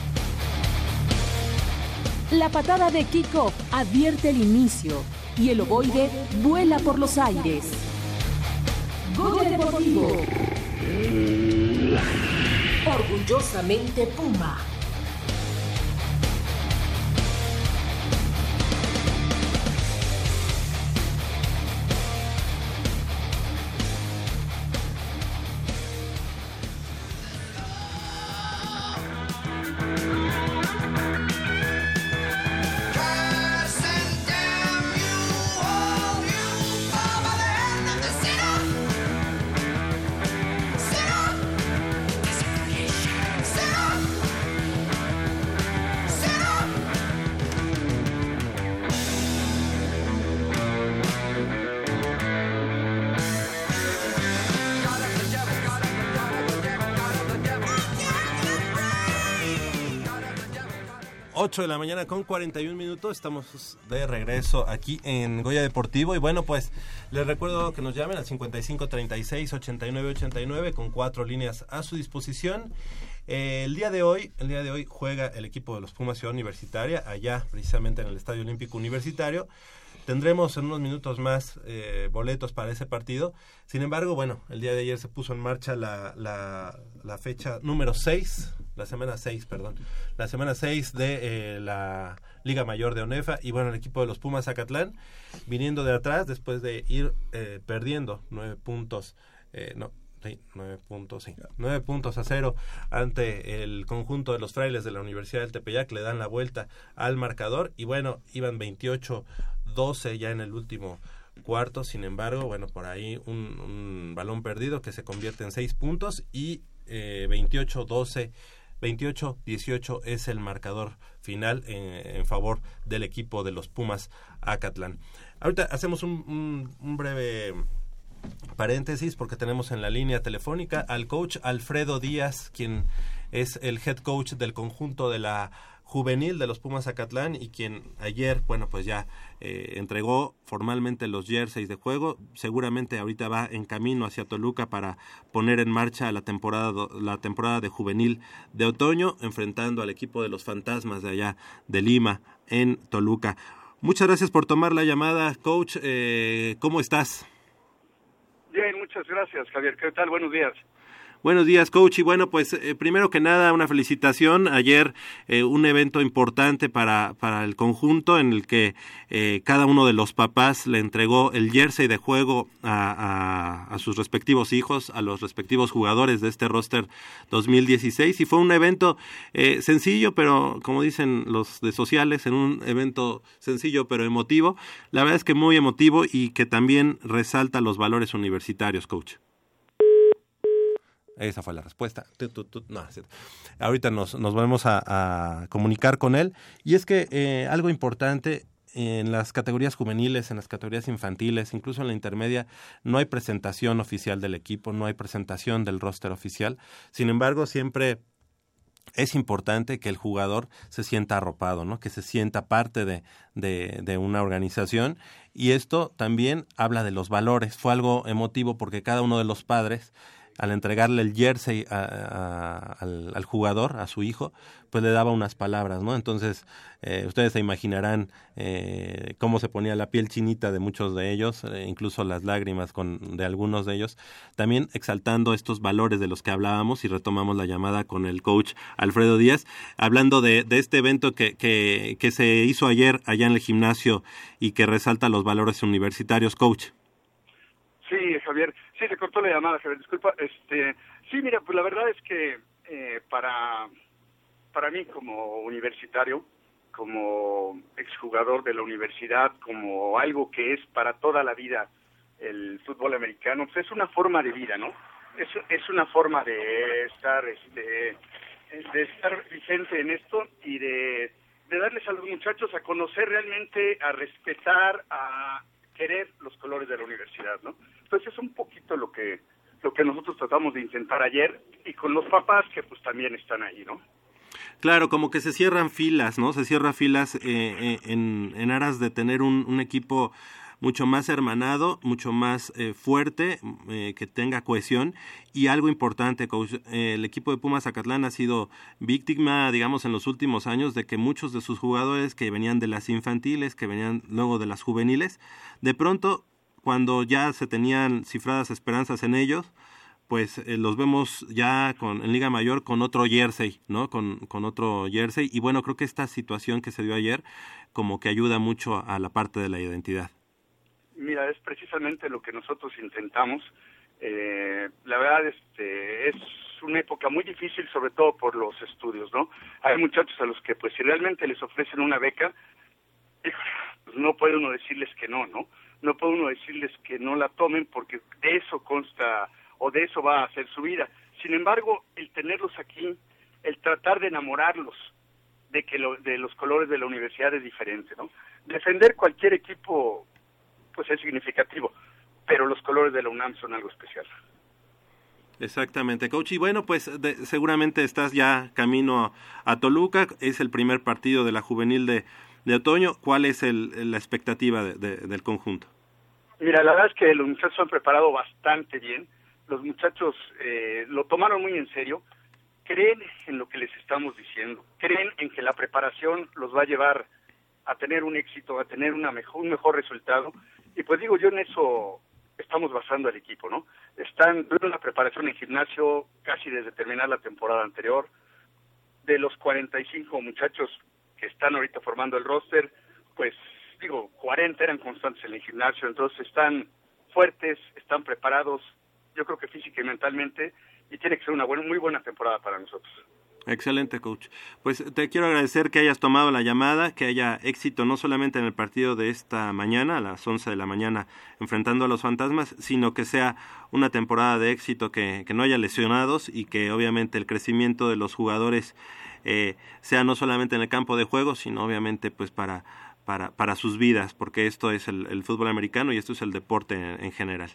La patada de kickoff advierte el inicio y el ovoide vuela por los aires. Goya Deportivo. Orgullosamente Puma. 8 de la mañana con 41 minutos. Estamos de regreso aquí en Goya Deportivo. Y bueno, pues les recuerdo que nos llamen al 55 36 89 89 con cuatro líneas a su disposición. Eh, el día de hoy, el día de hoy juega el equipo de los Pumas Ciudad Universitaria, allá precisamente en el Estadio Olímpico Universitario. Tendremos en unos minutos más eh, boletos para ese partido. Sin embargo, bueno, el día de ayer se puso en marcha la, la, la fecha número 6 la semana 6, perdón, la semana 6 de eh, la Liga Mayor de ONEFA y bueno, el equipo de los Pumas Zacatlán viniendo de atrás después de ir eh, perdiendo nueve puntos, eh, no, Sí, nueve puntos, sí. Nueve puntos a cero ante el conjunto de los frailes de la Universidad del Tepeyac. Le dan la vuelta al marcador y bueno, iban 28-12 ya en el último cuarto. Sin embargo, bueno, por ahí un, balón perdido que se convierte en seis puntos y eh, 28-12. 28-18 es el marcador final en, favor del equipo de los Pumas Acatlán. Ahorita hacemos un, un breve paréntesis porque tenemos en la línea telefónica al coach Alfredo Díaz, quien es el head coach del conjunto de la juvenil de los Pumas Acatlán y quien ayer, bueno, pues ya eh, entregó formalmente los jerseys de juego. Seguramente ahorita va en camino hacia Toluca para poner en marcha la temporada, la temporada de juvenil de otoño, enfrentando al equipo de los fantasmas de allá de Lima en Toluca. Muchas gracias por tomar la llamada, coach. Eh, ¿Cómo estás? Bien, muchas gracias, Javier. ¿Qué tal? Buenos días. Buenos días, coach. Y bueno, pues eh, primero que nada, una felicitación. Ayer eh, un evento importante para, para el conjunto en el que eh, cada uno de los papás le entregó el jersey de juego a, a, sus respectivos hijos, a los respectivos jugadores de este roster 2016. Y fue un evento sencillo, pero como dicen los de sociales, en un evento sencillo pero emotivo. La verdad es que muy emotivo y que también resalta los valores universitarios, coach. Esa fue la respuesta. No, ahorita nos, nos vamos a, comunicar con él. Y es que eh, algo importante en las categorías juveniles, en las categorías infantiles, incluso en la intermedia, no hay presentación oficial del equipo, no hay presentación del roster oficial. Sin embargo, siempre es importante que el jugador se sienta arropado, ¿no? que se sienta parte de, de, de, una organización. Y esto también habla de los valores. Fue algo emotivo porque cada uno de los padres al entregarle el jersey al, jugador, a su hijo, pues le daba unas palabras, ¿no? Entonces, eh, ustedes se imaginarán eh, cómo se ponía la piel chinita de muchos de ellos, eh, incluso las lágrimas con, de algunos de ellos, también exaltando estos valores de los que hablábamos y retomamos la llamada con el coach Alfredo Díaz, hablando de, de este evento que, que, que se hizo ayer allá en el gimnasio y que resalta los valores universitarios, coach. Sí, Javier, Sí, se cortó la llamada, Javier, disculpa. Este, sí, mira, pues la verdad es que eh, para, para mí como universitario, como exjugador de la universidad, como algo que es para toda la vida el fútbol americano, pues es una forma de vida, ¿no? Es, es una forma de estar, este, de estar vigente en esto y de, de darles a los muchachos a conocer realmente, a respetar, a querer los colores de la universidad, ¿no? Entonces es un poquito lo que lo que nosotros tratamos de intentar ayer y con los papás que pues también están ahí, ¿no? Claro, como que se cierran filas, ¿no? Se cierran filas eh, eh, en, en, aras de tener un, un, equipo mucho más hermanado, mucho más eh, fuerte, eh, que tenga cohesión. Y algo importante, el equipo de Pumas Zacatlán ha sido víctima, digamos, en los últimos años de que muchos de sus jugadores que venían de las infantiles, que venían luego de las juveniles, de pronto cuando ya se tenían cifradas esperanzas en ellos, pues eh, los vemos ya con, en Liga Mayor con otro jersey, ¿no? Con, con otro jersey. Y bueno, creo que esta situación que se dio ayer como que ayuda mucho a la parte de la identidad. Mira, es precisamente lo que nosotros intentamos. Eh, la verdad, este, es una época muy difícil, sobre todo por los estudios, ¿no? Hay muchachos a los que, pues, si realmente les ofrecen una beca, pues no puede uno decirles que no, ¿no? no puede uno decirles que no la tomen porque de eso consta o de eso va a ser su vida. Sin embargo, el tenerlos aquí, el tratar de enamorarlos de que lo, de los colores de la universidad es diferente, ¿no? Defender cualquier equipo, pues es significativo, pero los colores de la UNAM son algo especial. Exactamente, coach. Y bueno, pues seguramente estás ya camino a, Toluca. Es el primer partido de la juvenil de, de otoño. ¿Cuál es el, la expectativa de, del conjunto? Mira, la verdad es que los muchachos han preparado bastante bien. Los muchachos eh, lo tomaron muy en serio. Creen en lo que les estamos diciendo. Creen en que la preparación los va a llevar a tener un éxito, a tener una mejor, un mejor resultado. Y pues digo, yo en eso estamos basando al equipo, ¿no? Están en la preparación en gimnasio casi desde terminar la temporada anterior. De los 45 muchachos que están ahorita formando el roster, pues digo, 40 eran constantes en el gimnasio, entonces están fuertes, están preparados. Yo creo que física y mentalmente, y tiene que ser una buena, muy buena temporada para nosotros. Excelente, coach. Pues te quiero agradecer que hayas tomado la llamada, que haya éxito no solamente en el partido de esta mañana, a las 11 de la mañana, enfrentando a los fantasmas, sino que sea una temporada de éxito, que, que no haya lesionados y que obviamente el crecimiento de los jugadores eh, sea no solamente en el campo de juego, sino obviamente pues para, para, para sus vidas, porque esto es el, fútbol americano y esto es el deporte en, general.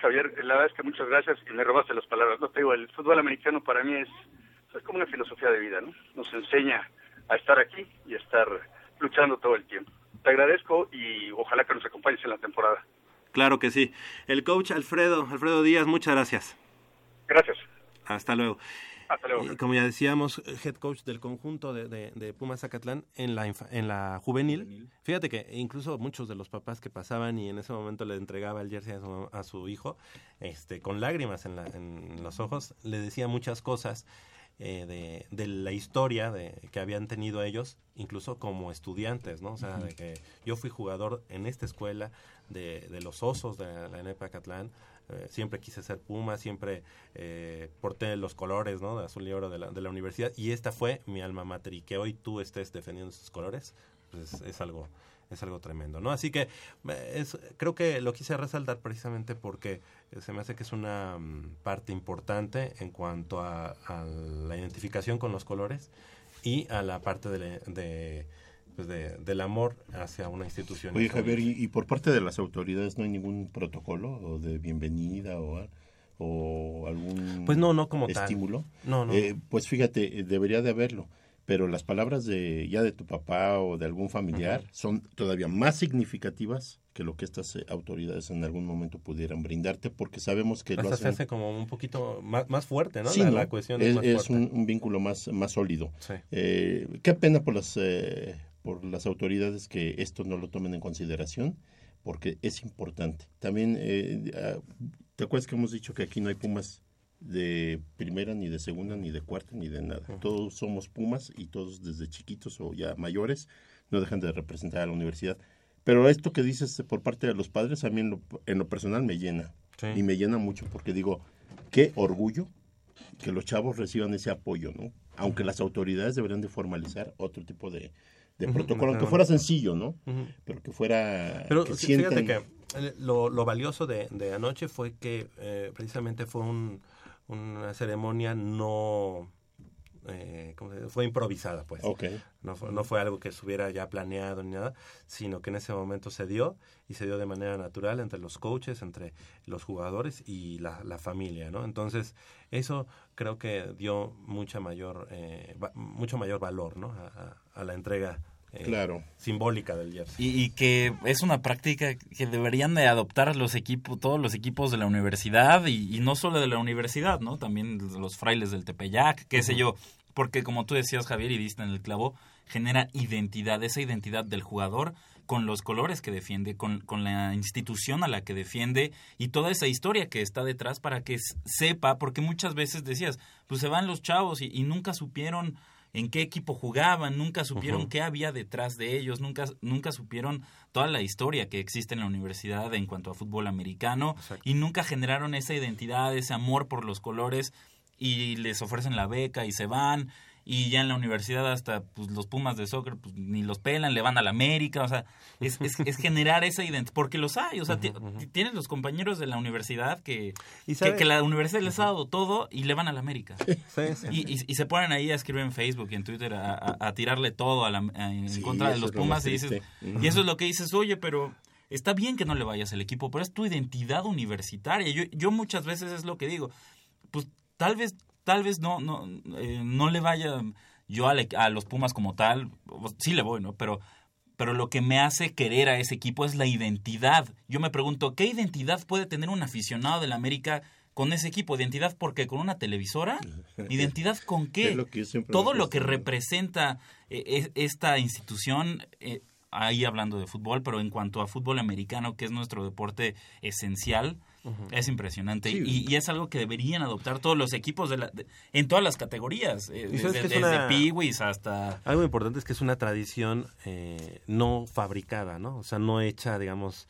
Javier, la verdad es que muchas gracias y me robaste las palabras. No te digo, el fútbol americano para mí es es como una filosofía de vida, ¿no? Nos enseña a estar aquí y a estar luchando todo el tiempo. Te agradezco y ojalá que nos acompañes en la temporada. Claro que sí. El coach Alfredo, Alfredo Díaz, muchas gracias. Gracias. Hasta luego. Hasta luego. como ya decíamos, head coach del conjunto de, de, de Pumas Zacatlán en la, en la juvenil. Fíjate que incluso muchos de los papás que pasaban y en ese momento le entregaba el jersey a su, a su hijo, este, con lágrimas en, la, en los ojos, le decía muchas cosas eh, de, de, la historia de, que habían tenido ellos, incluso como estudiantes, ¿no? O sea, de que yo fui jugador en esta escuela de, de los osos de la NEPA Catlán, eh, siempre quise ser Puma, siempre eh, porté los colores, ¿no? De azul y oro de la, de la universidad, y esta fue mi alma mater, y que hoy tú estés defendiendo esos colores, pues es algo es algo tremendo, ¿no? Así que es, creo que lo quise resaltar precisamente porque se me hace que es una mm, parte importante en cuanto a, la identificación con los colores y a la parte de, pues de, del amor hacia una institución. Oye, Javier, ¿y, por parte de las autoridades no hay ningún protocolo de bienvenida o, o algún pues no, no como estímulo? No, no. Eh, pues fíjate, debería de haberlo pero las palabras de ya de tu papá o de algún familiar son todavía más significativas que lo que estas eh, autoridades en algún momento pudieran brindarte porque sabemos que lo se hace como un poquito más, más fuerte, ¿no? Sí, la, cuestión es, es un, vínculo más, más sólido. Eh, qué pena por las, eh, por las autoridades que esto no lo tomen en consideración porque es importante. También, ah, ¿te acuerdas que hemos dicho que aquí no hay pumas de primera, ni de segunda, ni de cuarta, ni de nada. Todos somos Pumas y todos desde chiquitos o ya mayores no dejan de representar a la universidad. Pero esto que dices por parte de los padres a mí en lo, personal me llena. Y me llena mucho porque digo, qué orgullo que los chavos reciban ese apoyo, ¿no? Aunque las autoridades deberían de formalizar otro tipo de, protocolo, aunque fuera sencillo, ¿no? Pero que fuera... Pero fíjate que lo, lo valioso de, de, anoche fue que eh, precisamente fue un una ceremonia no eh, fue improvisada pues. No, fue, no fue algo que estuviera ya planeado ni nada sino que en ese momento se dio y se dio de manera natural entre los coaches entre los jugadores y la, la familia no entonces eso creo que dio mucha mayor eh, mucho mayor valor no a la entrega eh, claro. simbólica del jersey. Y, que es una práctica que deberían de adoptar los equipos, todos los equipos de la universidad y, no solo de la universidad, ¿no? También los frailes del Tepeyac, qué sé yo. Porque como tú decías, Javier, y diste en el clavo, genera identidad, esa identidad del jugador con los colores que defiende, con, con la institución a la que defiende y toda esa historia que está detrás para que sepa, porque muchas veces decías, pues se van los chavos y nunca supieron en qué equipo jugaban, nunca supieron qué había detrás de ellos, nunca, nunca supieron toda la historia que existe en la universidad en cuanto a fútbol americano y nunca generaron esa identidad, ese amor por los colores y les ofrecen la beca y se van y ya en la universidad hasta pues los Pumas de soccer pues, ni los pelan, le van a la América, o sea, es, es, generar esa identidad, porque los hay, o sea, tienes los compañeros de la universidad que, que, la universidad les ha dado todo y le van a la América. Y, y, se ponen ahí a escribir en Facebook y en Twitter a, a, tirarle todo a la, en contra de los Pumas y dices, y eso es lo que dices, oye, pero está bien que no le vayas al equipo, pero es tu identidad universitaria. Yo, yo muchas veces es lo que digo, pues tal vez tal vez no, no, eh, no le vaya yo a, a, los Pumas como tal, sí le voy, ¿no? Pero, pero lo que me hace querer a ese equipo es la identidad. Yo me pregunto, ¿qué identidad puede tener un aficionado del América con ese equipo? ¿Identidad porque con una televisora? ¿Identidad con qué? Todo lo que representa eh, esta institución, eh, ahí hablando de fútbol, pero en cuanto a fútbol americano, que es nuestro deporte esencial, es impresionante y, es algo que deberían adoptar todos los equipos de la, en todas las categorías, eh, desde, piwis hasta... Algo importante es que es una tradición eh, no fabricada, ¿no? O sea, no hecha, digamos,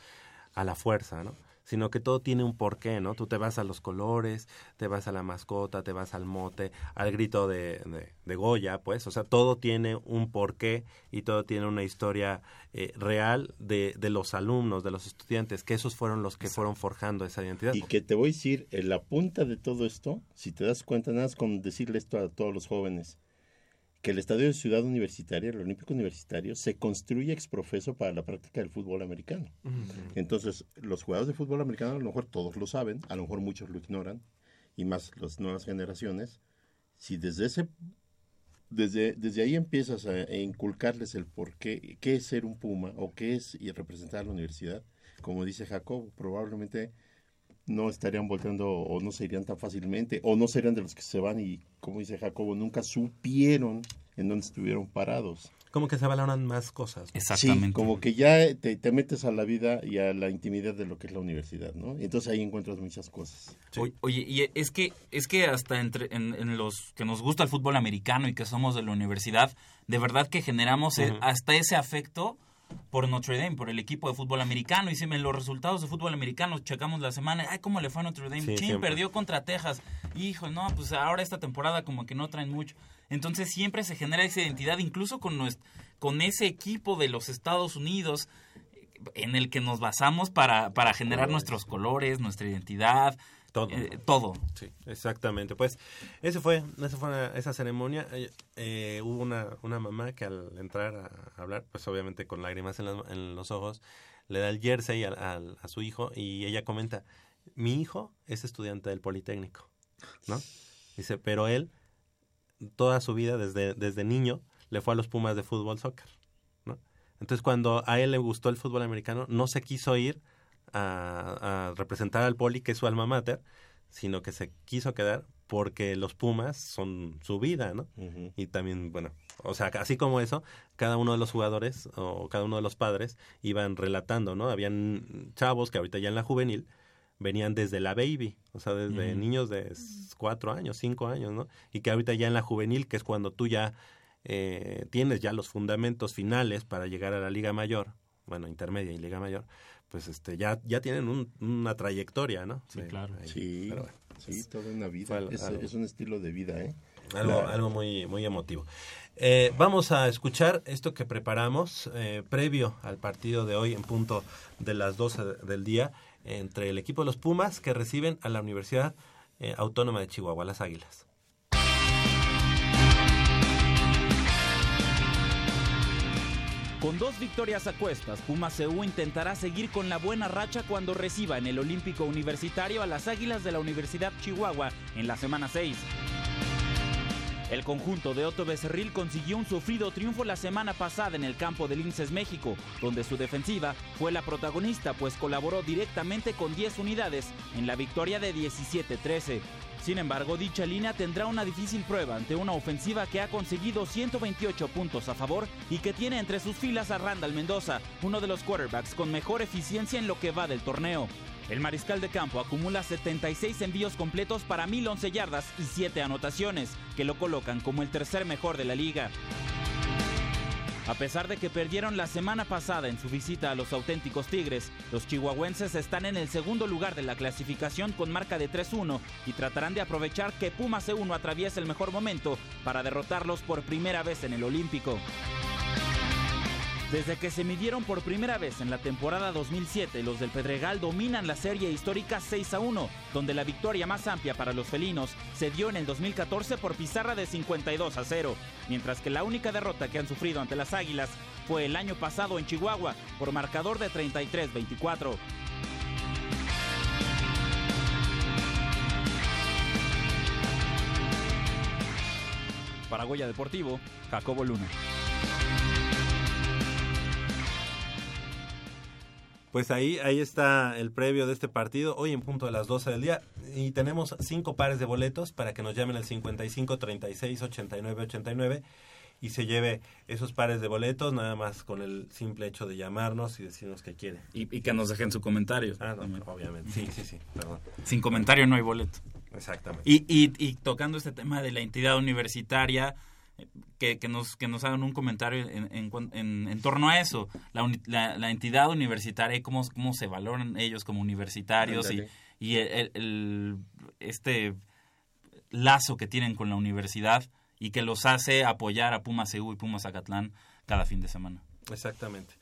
a la fuerza, ¿no? Sino que todo tiene un porqué, ¿no? Tú te vas a los colores, te vas a la mascota, te vas al mote, al grito de, de, Goya, pues, o sea, todo tiene un porqué y todo tiene una historia eh, real de, de los alumnos, de los estudiantes, que esos fueron los que fueron forjando esa identidad. Y que te voy a decir, en la punta de todo esto, si te das cuenta, nada más con decirle esto a todos los jóvenes, que el estadio de Ciudad Universitaria, el Olímpico Universitario, se construye exprofeso para la práctica del fútbol americano. Entonces, los jugadores de fútbol americano, a lo mejor todos lo saben, a lo mejor muchos lo ignoran, y más las nuevas generaciones, si desde ese desde, desde ahí empiezas a, inculcarles el por qué, qué es ser un Puma o qué es y representar a la universidad, como dice Jacob, probablemente no estarían volteando o no se irían tan fácilmente o no serían de los que se van y como dice Jacobo nunca supieron en dónde estuvieron parados. Como que se valoran más cosas exactamente. Sí, como que ya te, metes a la vida y a la intimidad de lo que es la universidad no y entonces ahí encuentras muchas cosas. Oye y es que es que hasta entre en, los que nos gusta el fútbol americano y que somos de la universidad de verdad que generamos eh, hasta ese afecto por Notre Dame, por el equipo de fútbol americano. Y si en los resultados de fútbol americano checamos la semana, ay, ¿cómo le fue a Notre Dame? Sí, perdió contra Texas. Hijo, no, pues ahora esta temporada como que no traen mucho. Entonces siempre se genera esa identidad, incluso con, nuestro, con ese equipo de los Estados Unidos en el que nos basamos para, para generar nuestros colores, nuestra identidad, todo. Eh, todo. Sí, exactamente. Pues ese fue, esa fue esa ceremonia. Eh, eh, hubo una, una mamá que al entrar a, hablar, pues obviamente con lágrimas en, en, los ojos, le da el jersey a, a, su hijo y ella comenta, mi hijo es estudiante del Politécnico, ¿no? Dice, pero él toda su vida desde, desde niño le fue a los Pumas de fútbol soccer, ¿no? Entonces cuando a él le gustó el fútbol americano, no se quiso ir a, representar al Poli, que es su alma mater, sino que se quiso quedar porque los Pumas son su vida, ¿no? Y también, bueno, o sea, así como eso, cada uno de los jugadores o cada uno de los padres iban relatando, ¿no? Habían chavos que ahorita ya en la juvenil venían desde la baby, o sea, desde niños de cuatro años, cinco años, ¿no? Y que ahorita ya en la juvenil, que es cuando tú ya eh, tienes ya los fundamentos finales para llegar a la liga mayor, bueno, intermedia y liga mayor, pues este ya ya tienen una trayectoria, ¿no? Sí, claro. sí, sí, toda una vida. es, un estilo de vida, ¿eh? Algo, algo muy, muy emotivo. Eh, vamos a escuchar esto que preparamos eh, previo al partido de hoy en punto de las 12 del día entre el equipo de los Pumas que reciben a la Universidad eh, Autónoma de Chihuahua, las Águilas. Con dos victorias a cuestas, Pumas intentará seguir con la buena racha cuando reciba en el Olímpico Universitario a las Águilas de la Universidad Chihuahua en la semana 6. El conjunto de Otto Becerril consiguió un sufrido triunfo la semana pasada en el campo del Linces México, donde su defensiva fue la protagonista, pues colaboró directamente con 10 unidades en la victoria de 17-13. Sin embargo, dicha línea tendrá una difícil prueba ante una ofensiva que ha conseguido 128 puntos a favor y que tiene entre sus filas a Randall Mendoza, uno de los quarterbacks con mejor eficiencia en lo que va del torneo. El mariscal de campo acumula 76 envíos completos para 1011 yardas y 7 anotaciones, que lo colocan como el tercer mejor de la liga. A pesar de que perdieron la semana pasada en su visita a los auténticos Tigres, los chihuahuenses están en el segundo lugar de la clasificación con marca de 3-1 y tratarán de aprovechar que Puma C1 atraviesa el mejor momento para derrotarlos por primera vez en el Olímpico. Desde que se midieron por primera vez en la temporada 2007, los del Pedregal dominan la serie histórica 6 a 1, donde la victoria más amplia para los felinos se dio en el 2014 por pizarra de 52 a 0, mientras que la única derrota que han sufrido ante las Águilas fue el año pasado en Chihuahua por marcador de 33-24. Paraguaya Deportivo, Jacobo Luna. Pues ahí, ahí está el previo de este partido, hoy en punto de las 12 del día. Y tenemos cinco pares de boletos para que nos llamen al 55 36 89 89 y se lleve esos pares de boletos, nada más con el simple hecho de llamarnos y decirnos que quiere. Y, que nos dejen su comentario. Ah, obviamente. Sí, sí, sí, perdón. Sin comentario no hay boleto. Exactamente. Y, y, y tocando este tema de la entidad universitaria, que, que, nos, que nos hagan un comentario en, en, en, torno a eso, la, la, entidad universitaria, cómo, cómo se valoran ellos como universitarios y, y el, este lazo que tienen con la universidad y que los hace apoyar a Pumas EU y Pumas Zacatlán cada fin de semana. Exactamente.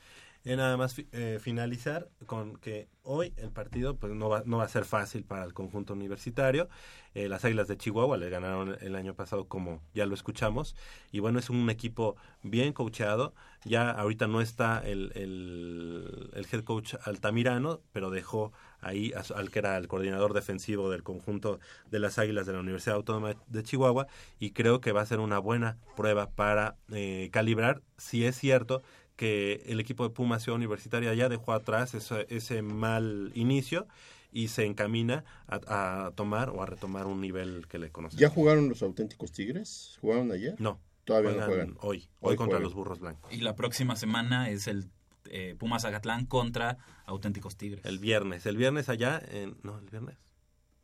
Y nada más eh, finalizar con que hoy el partido pues no va, no va a ser fácil para el conjunto universitario. Eh, las Águilas de Chihuahua le ganaron el año pasado como ya lo escuchamos. Y bueno, es un equipo bien coachado. Ya ahorita no está el, el, head coach Altamirano, pero dejó ahí al que era el coordinador defensivo del conjunto de las Águilas de la Universidad Autónoma de Chihuahua. Y creo que va a ser una buena prueba para eh, calibrar si es cierto que el equipo de Pumas Ciudad Universitaria ya dejó atrás ese, mal inicio y se encamina a, tomar o a retomar un nivel que le conocemos. ¿Ya jugaron los auténticos Tigres? ¿Jugaron ayer? No. Todavía no juegan. Hoy, hoy, contra los Burros Blancos. Y la próxima semana es el eh, Pumas Agatlán contra auténticos Tigres. El viernes. El viernes allá en... No, el viernes.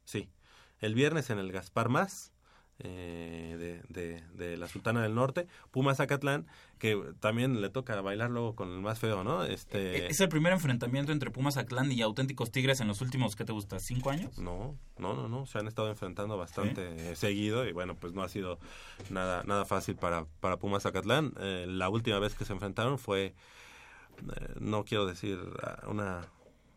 Sí. El viernes en el Gaspar Más eh, de, de, la Sultana del Norte, Pumas Zacatlán, que también le toca bailar luego con el más feo, ¿no? Este... E-, ¿Es el primer enfrentamiento entre Pumas Zacatlán y auténticos Tigres en los últimos, ¿qué te gusta? ¿Cinco años? No, no, no, no, se han estado enfrentando bastante seguido y bueno, pues no ha sido nada, nada fácil para, para Pumas Zacatlán. Eh, la última vez que se enfrentaron fue, eh, no quiero decir ah, una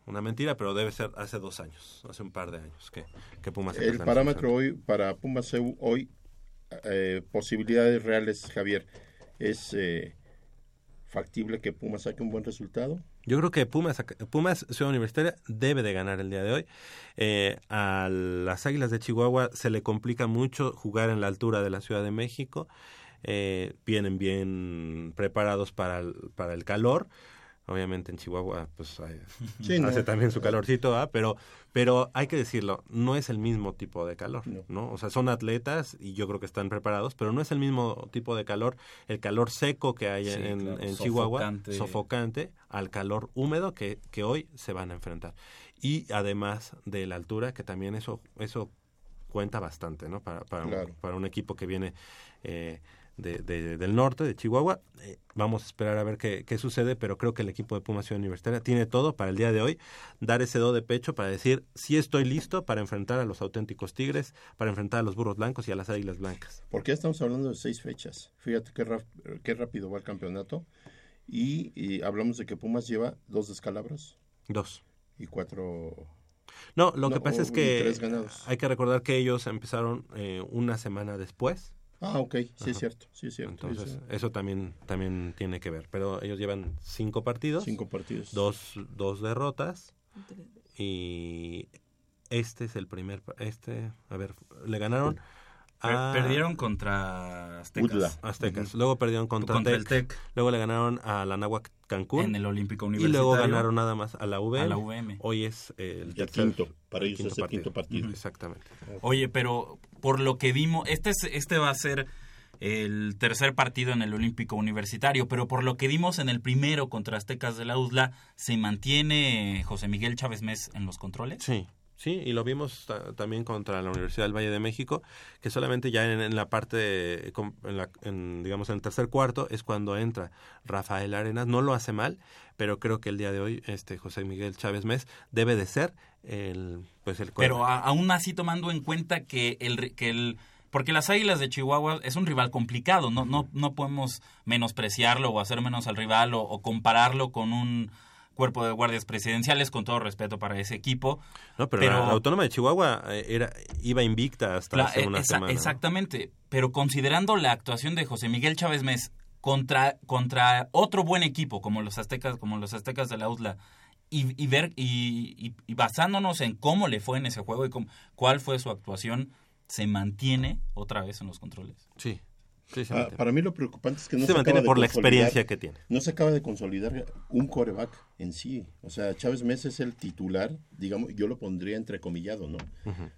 una mentira, pero debe ser hace dos años, hace un par de años que, que Pumas. El parámetro hoy para Pumas hoy, eh, posibilidades reales, Javier, es eh, factible que Pumas saque un buen resultado. Yo creo que Pumas, Pumas Ciudad Universitaria debe de ganar el día de hoy. Eh, a las Águilas de Chihuahua se le complica mucho jugar en la altura de la Ciudad de México. vienen bien preparados para para el calor obviamente en Chihuahua pues hace también su calorcito, ¿ah? pero pero hay que decirlo, no es el mismo tipo de calor, no. O sea, son atletas y yo creo que están preparados, pero no es el mismo tipo de calor, el calor seco que hay en, Chihuahua, sofocante, al calor húmedo que, que hoy se van a enfrentar. Y además de la altura, que también eso eso cuenta bastante, ¿no? Para, para, un, para un equipo que viene eh, de, del norte, de Chihuahua. Eh, vamos a esperar a ver qué, qué, sucede, pero creo que el equipo de Puma Ciudad Universitaria tiene todo para el día de hoy dar ese do de pecho para decir si estoy listo para enfrentar a los auténticos Tigres, para enfrentar a los burros blancos y a las águilas blancas. Porque ya estamos hablando de seis fechas. Fíjate qué, qué rápido va el campeonato. Y, hablamos de que Pumas lleva dos descalabros. Dos. Y cuatro no, lo que pasa es que hay que recordar que ellos empezaron eh, una semana después Ah, ok, sí es cierto, sí es cierto. Entonces, eso también, también tiene que ver. Pero ellos llevan cinco partidos. Cinco partidos. Dos, dos derrotas. Y este es el primer... Este, a ver, le ganaron... A, perdieron contra Aztecas. Aztecas. Luego perdieron contra, el Tec. Luego le ganaron a la Nahuac Cancún. En el Olímpico Universitario. Y luego ganaron nada más a la VM. A la VM. Hoy es el, quinto. Para ellos es el quinto partido. Exactamente. Oye, pero por lo que vimos, este, es, este va a ser el tercer partido en el Olímpico Universitario, pero por lo que vimos en el primero contra Aztecas de la USLA, ¿se mantiene José Miguel Chávez Mes en los controles? Sí, Sí, y lo vimos también contra la Universidad del Valle de México, que solamente ya en, la parte, en la, digamos, en el tercer cuarto es cuando entra Rafael Arenas. No lo hace mal, pero creo que el día de hoy este José Miguel Chávez Mes debe de ser el, pues el. Pero aún así tomando en cuenta que el que el porque las Águilas de Chihuahua es un rival complicado, no no no podemos menospreciarlo o hacer menos al rival o compararlo con un cuerpo de guardias presidenciales, con todo respeto para ese equipo. No, pero, la, Autónoma de Chihuahua eh, era, iba invicta hasta hace una semana. Exactamente, pero considerando la actuación de José Miguel Chávez Mes contra, contra otro buen equipo como los aztecas, como los aztecas de la UTLA, y, ver y, basándonos en cómo le fue en ese juego y cuál fue su actuación, se mantiene otra vez en los controles. Sí, Ah, para mí lo preocupante es que no se, mantiene por la experiencia que tiene. No se acaba de consolidar un coreback en sí. O sea, Chávez Mesa es el titular, digamos, yo lo pondría entrecomillado, ¿no?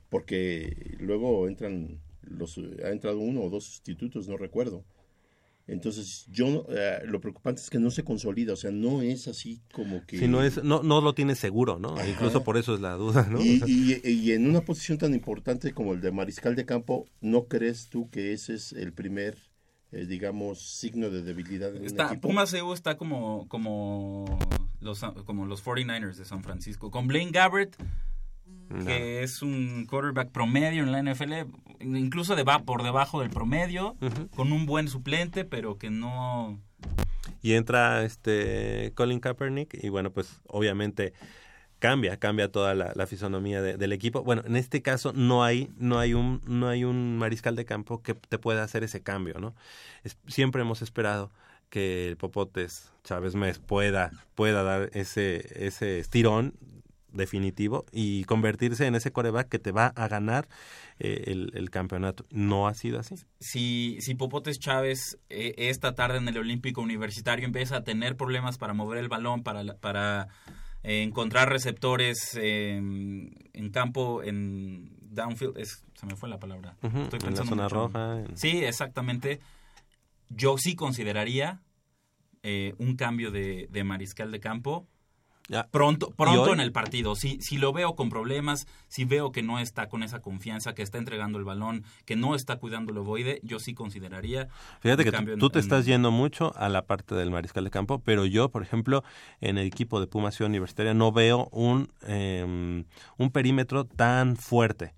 Porque luego entran los ha entrado uno o dos sustitutos, no recuerdo. Entonces, yo eh, lo preocupante es que no se consolida, o sea, no es así como que... Si no, es, no, no lo tiene seguro, ¿no? Incluso por eso es la duda, ¿no? Y, y, en una posición tan importante como el de mariscal de campo, ¿no crees tú que ese es el primer eh, digamos, signo de debilidad en está. Pumas EU está como, como, los, como los 49ers de San Francisco. Con Blaine Gabbert, No. que es un quarterback promedio en la NFL, incluso de, por debajo del promedio, con un buen suplente, pero que no... y entra este Colin Kaepernick y bueno pues obviamente cambia cambia toda la, la fisonomía de- del equipo. Bueno en este caso no hay no hay un no hay un mariscal de campo que te pueda hacer ese cambio no Es- siempre hemos esperado que el Popotes Chávez Mes pueda pueda dar ese ese estirón definitivo y convertirse en ese coreback que te va a ganar eh, el, el campeonato no ha sido así si, si Popotes Chávez eh, esta tarde en el Olímpico Universitario empieza a tener problemas para mover el balón, para, para eh, encontrar receptores eh, en campo, en downfield, es, se me fue la palabra. Estoy en la pensando zona mucho. roja, en- Sí, exactamente. Yo sí consideraría eh, un cambio de, de mariscal de campo. Pronto, ¿Y pronto en el partido. Si, si lo veo con problemas, si veo que no está con esa confianza, que está entregando el balón, que no está cuidando el ovoide, yo sí consideraría. Fíjate que tú, te en- estás yendo mucho a la parte del mariscal de campo, pero yo, por ejemplo, en el equipo de Puma Ciudad Universitaria no veo un, eh, un perímetro tan fuerte.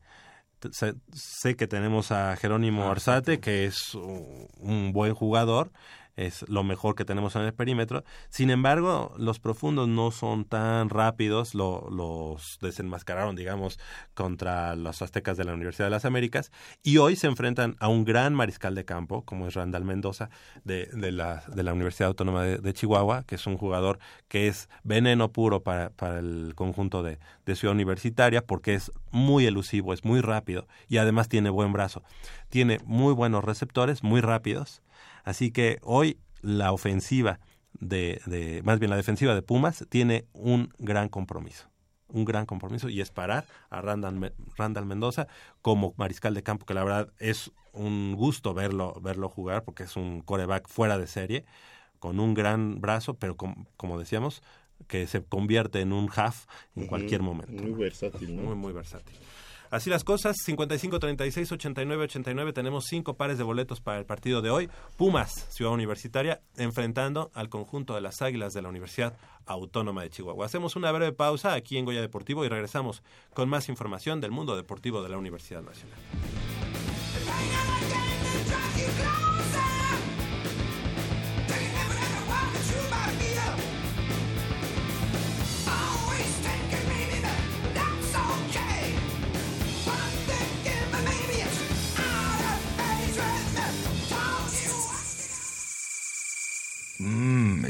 Sé, sé que tenemos a Jerónimo Arzate, que es un buen jugador, es lo mejor que tenemos en el perímetro. Sin embargo, los profundos no son tan rápidos, lo- los desenmascararon, digamos, contra los aztecas de la Universidad de las Américas, y hoy se enfrentan a un gran mariscal de campo, como es Randall Mendoza, de, de la, de la Universidad Autónoma de, Chihuahua, que es un jugador que es veneno puro para, para el conjunto de, de Ciudad Universitaria, porque es muy elusivo, es muy rápido, y además tiene buen brazo. Tiene muy buenos receptores, muy rápidos, Así que hoy la ofensiva de, de, más bien la defensiva de Pumas tiene un gran compromiso. Un gran compromiso y es parar a Randall, Randall Mendoza como mariscal de campo, que la verdad es un gusto verlo, verlo jugar porque es un coreback fuera de serie, con un gran brazo, pero com- como decíamos, que se convierte en un half en cualquier momento. Muy versátil, ¿no? Muy, muy versátil. Así las cosas, 55, 36, 89, 89. Tenemos cinco pares de boletos para el partido de hoy. Pumas, Ciudad Universitaria, enfrentando al conjunto de las Águilas de la Universidad Autónoma de Chihuahua. Hacemos una breve pausa aquí en Goya Deportivo y regresamos con más información del mundo deportivo de la Universidad Nacional.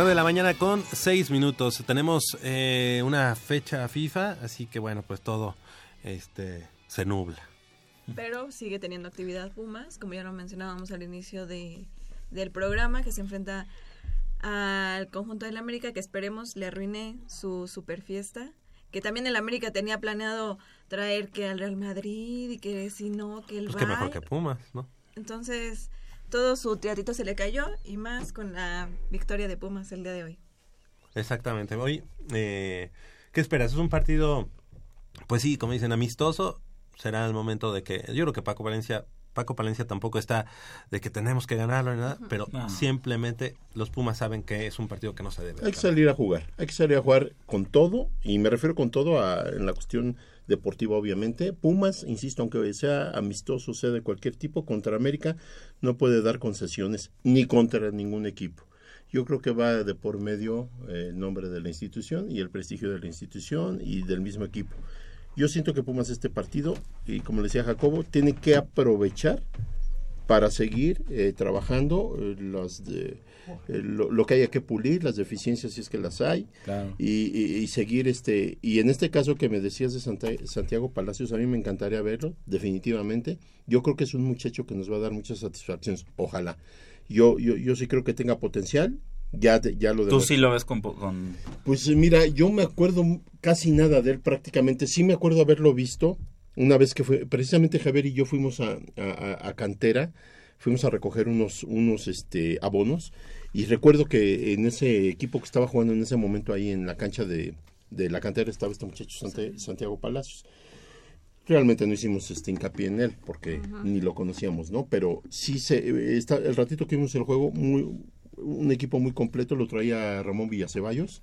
Nueve de la mañana con seis minutos. Tenemos eh, una fecha FIFA, así que bueno, pues todo este se nubla. pero sigue teniendo actividad Pumas, como ya lo mencionábamos al inicio de, del programa, que se enfrenta al conjunto del América, que esperemos le arruine su super fiesta que también el América tenía planeado traer que al Real Madrid y que si no, que el pues que mejor que Pumas, ¿no? Entonces, todo su teatrito se le cayó y más con la victoria de Pumas el día de hoy. Exactamente. Hoy, eh, ¿qué esperas? Es un partido, pues sí, como dicen, amistoso. Será el momento de que, yo creo que Paco Valencia Paco Palencia tampoco está de que tenemos que ganarlo ni nada, pero simplemente los Pumas saben que es un partido que no se debe. Hay que salir a jugar, hay que salir a jugar con todo, y me refiero con todo a, en la cuestión deportiva obviamente. Pumas, insisto, aunque sea amistoso, sea de cualquier tipo, contra América no puede dar concesiones ni contra ningún equipo. Yo creo que va de por medio eh, el nombre de la institución y el prestigio de la institución y del mismo equipo. Yo siento que Pumas este partido, y como le decía Jacobo, tiene que aprovechar para seguir eh, trabajando eh, las de, eh, lo, que haya que pulir, las deficiencias si es que las hay, y, seguir este, y en este caso que me decías de Santiago Palacios, a mí me encantaría verlo, definitivamente. Yo creo que es un muchacho que nos va a dar muchas satisfacciones, ojalá. Yo, yo, yo sí creo que tenga potencial, ya, ya lo ¿Tú sí lo ves con, Pues mira, yo me acuerdo casi nada de él prácticamente. Sí me acuerdo haberlo visto una vez que fue, precisamente Javier y yo fuimos a, a, Cantera, fuimos a recoger unos, unos este, abonos y recuerdo que en ese equipo que estaba jugando en ese momento ahí en la cancha de, de la cantera estaba este muchacho Santiago Palacios. Realmente no hicimos este hincapié en él porque ni lo conocíamos, ¿no? Pero sí se, está, el ratito que vimos el juego, muy, un equipo muy completo, lo traía Ramón Villaceballos.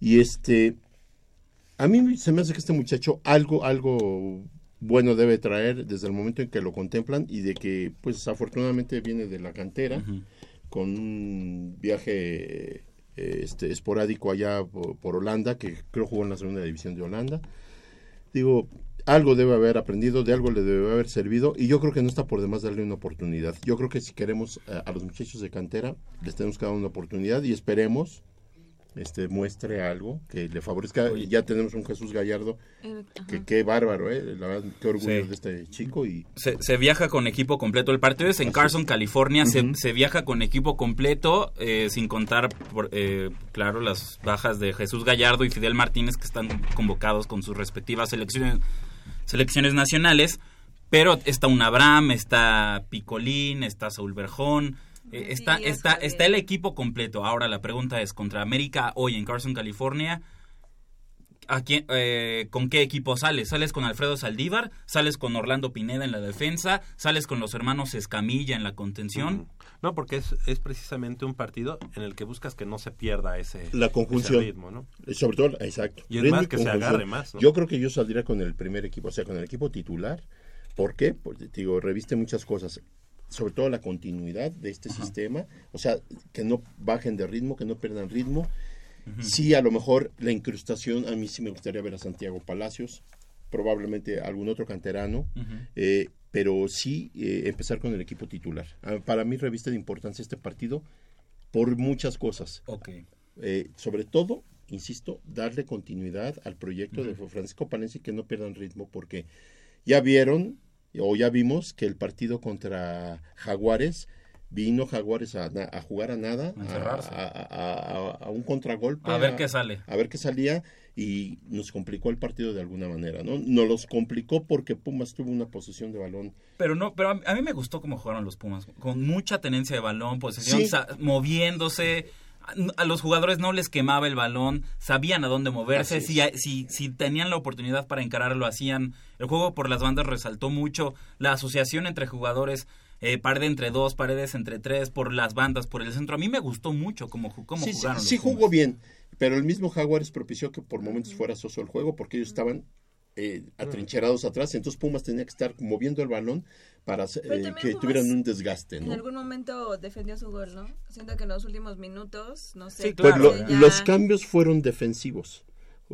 Y este, a mí se me hace que este muchacho algo, algo bueno debe traer desde el momento en que lo contemplan y de que, pues afortunadamente viene de la cantera, con un viaje este, esporádico allá por, Holanda, que creo jugó en la segunda división de Holanda. Digo, algo debe haber aprendido, de algo le debe haber servido y yo creo que no está por demás darle una oportunidad. Yo creo que si queremos a, a los muchachos de cantera, les tenemos que dar una oportunidad y esperemos este muestre algo que le favorezca. Ya tenemos un Jesús Gallardo, que qué bárbaro, ¿eh? La verdad, qué orgullo de este chico. y se, viaja con equipo completo. El partido es en Carson, California. se, viaja con equipo completo, eh, sin contar, por, eh, claro, las bajas de Jesús Gallardo y Fidel Martínez, que están convocados con sus respectivas selecciones, selecciones nacionales. Pero está un Abraham, está Picolín, está Saúl Berjón eh, está, está, está el equipo completo. Ahora la pregunta es, contra América hoy en Carson, California, ¿a quién, eh, ¿con qué equipo sales? ¿Sales con Alfredo Saldívar? ¿Sales con Orlando Pineda en la defensa? ¿Sales con los hermanos Escamilla en la contención? No, porque es, es precisamente un partido en el que buscas que no se pierda ese, la conjunción. ritmo, ¿no? Sobre todo, exacto. Y es más que se agarre más. Yo creo que yo saldría con el primer equipo, o sea, con el equipo titular. ¿Por qué? Porque, digo, reviste muchas cosas sobre todo la continuidad de este sistema, o sea, que no bajen de ritmo, que no pierdan ritmo. Sí, a lo mejor la incrustación, a mí sí me gustaría ver a Santiago Palacios, probablemente algún otro canterano, eh, pero sí eh, empezar con el equipo titular. Ah, para mí revista de importancia este partido por muchas cosas. Okay. Eh, sobre todo, insisto, darle continuidad al proyecto de Francisco Palencia y que no pierdan ritmo, porque ya vieron o ya vimos que el partido contra Jaguares vino Jaguares a, jugar a nada, a, un contragolpe. A ver qué sale. A ver qué salía y nos complicó el partido de alguna manera, ¿no? Nos los complicó porque Pumas tuvo una posesión de balón. Pero no, pero a mí me gustó cómo jugaron los Pumas, con mucha tenencia de balón, posesión, moviéndose, a los jugadores no les quemaba el balón, sabían a dónde moverse, si, si, si, tenían la oportunidad para encararlo, lo hacían. El juego por las bandas resaltó mucho, la asociación entre jugadores, eh, pared entre dos, paredes entre tres, por las bandas, por el centro. A mí me gustó mucho cómo, cómo sí, jugaron. Sí, jugó bien, pero el mismo Jaguares propició que por momentos fuera soso el juego porque ellos estaban eh, atrincherados atrás, entonces Pumas tenía que estar moviendo el balón para eh, que tuvieran un desgaste, ¿no? En algún momento defendió su gol, ¿no? Siento que en los últimos minutos, no sé. Sí, claro. Pues los cambios fueron defensivos.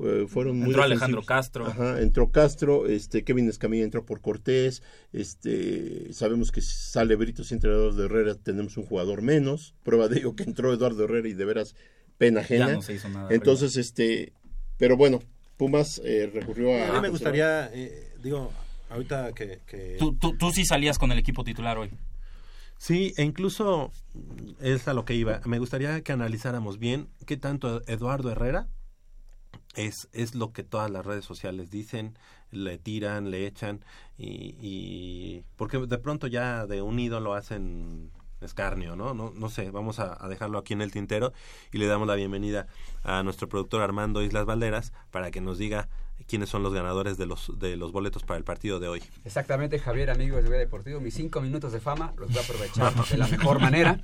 Eh, fueron muy entró Alejandro Castro Ajá, entró Castro este Kevin Escamilla entró por Cortés este sabemos que sale Brito entrenador de Herrera tenemos un jugador menos prueba de ello que entró Eduardo Herrera y de veras pena ajena no se hizo nada entonces este pero bueno Pumas eh, recurrió a a mí me gustaría digo ahorita que... que... Tú, tú, tú sí salías con el equipo titular hoy. Sí, e incluso es a lo que iba. Me gustaría que analizáramos bien qué tanto Eduardo Herrera es, es lo que todas las redes sociales dicen, le tiran, le echan, y, y porque de pronto ya de un ídolo hacen escarnio, ¿no? No, no sé, vamos a, a, dejarlo aquí en el tintero y le damos la bienvenida a nuestro productor Armando Islas Valderas para que nos diga quiénes son los ganadores de los, de los boletos para el partido de hoy. Exactamente, Javier, amigos de Vía Deportivo, mis cinco minutos de fama los voy a aprovechar de la mejor manera.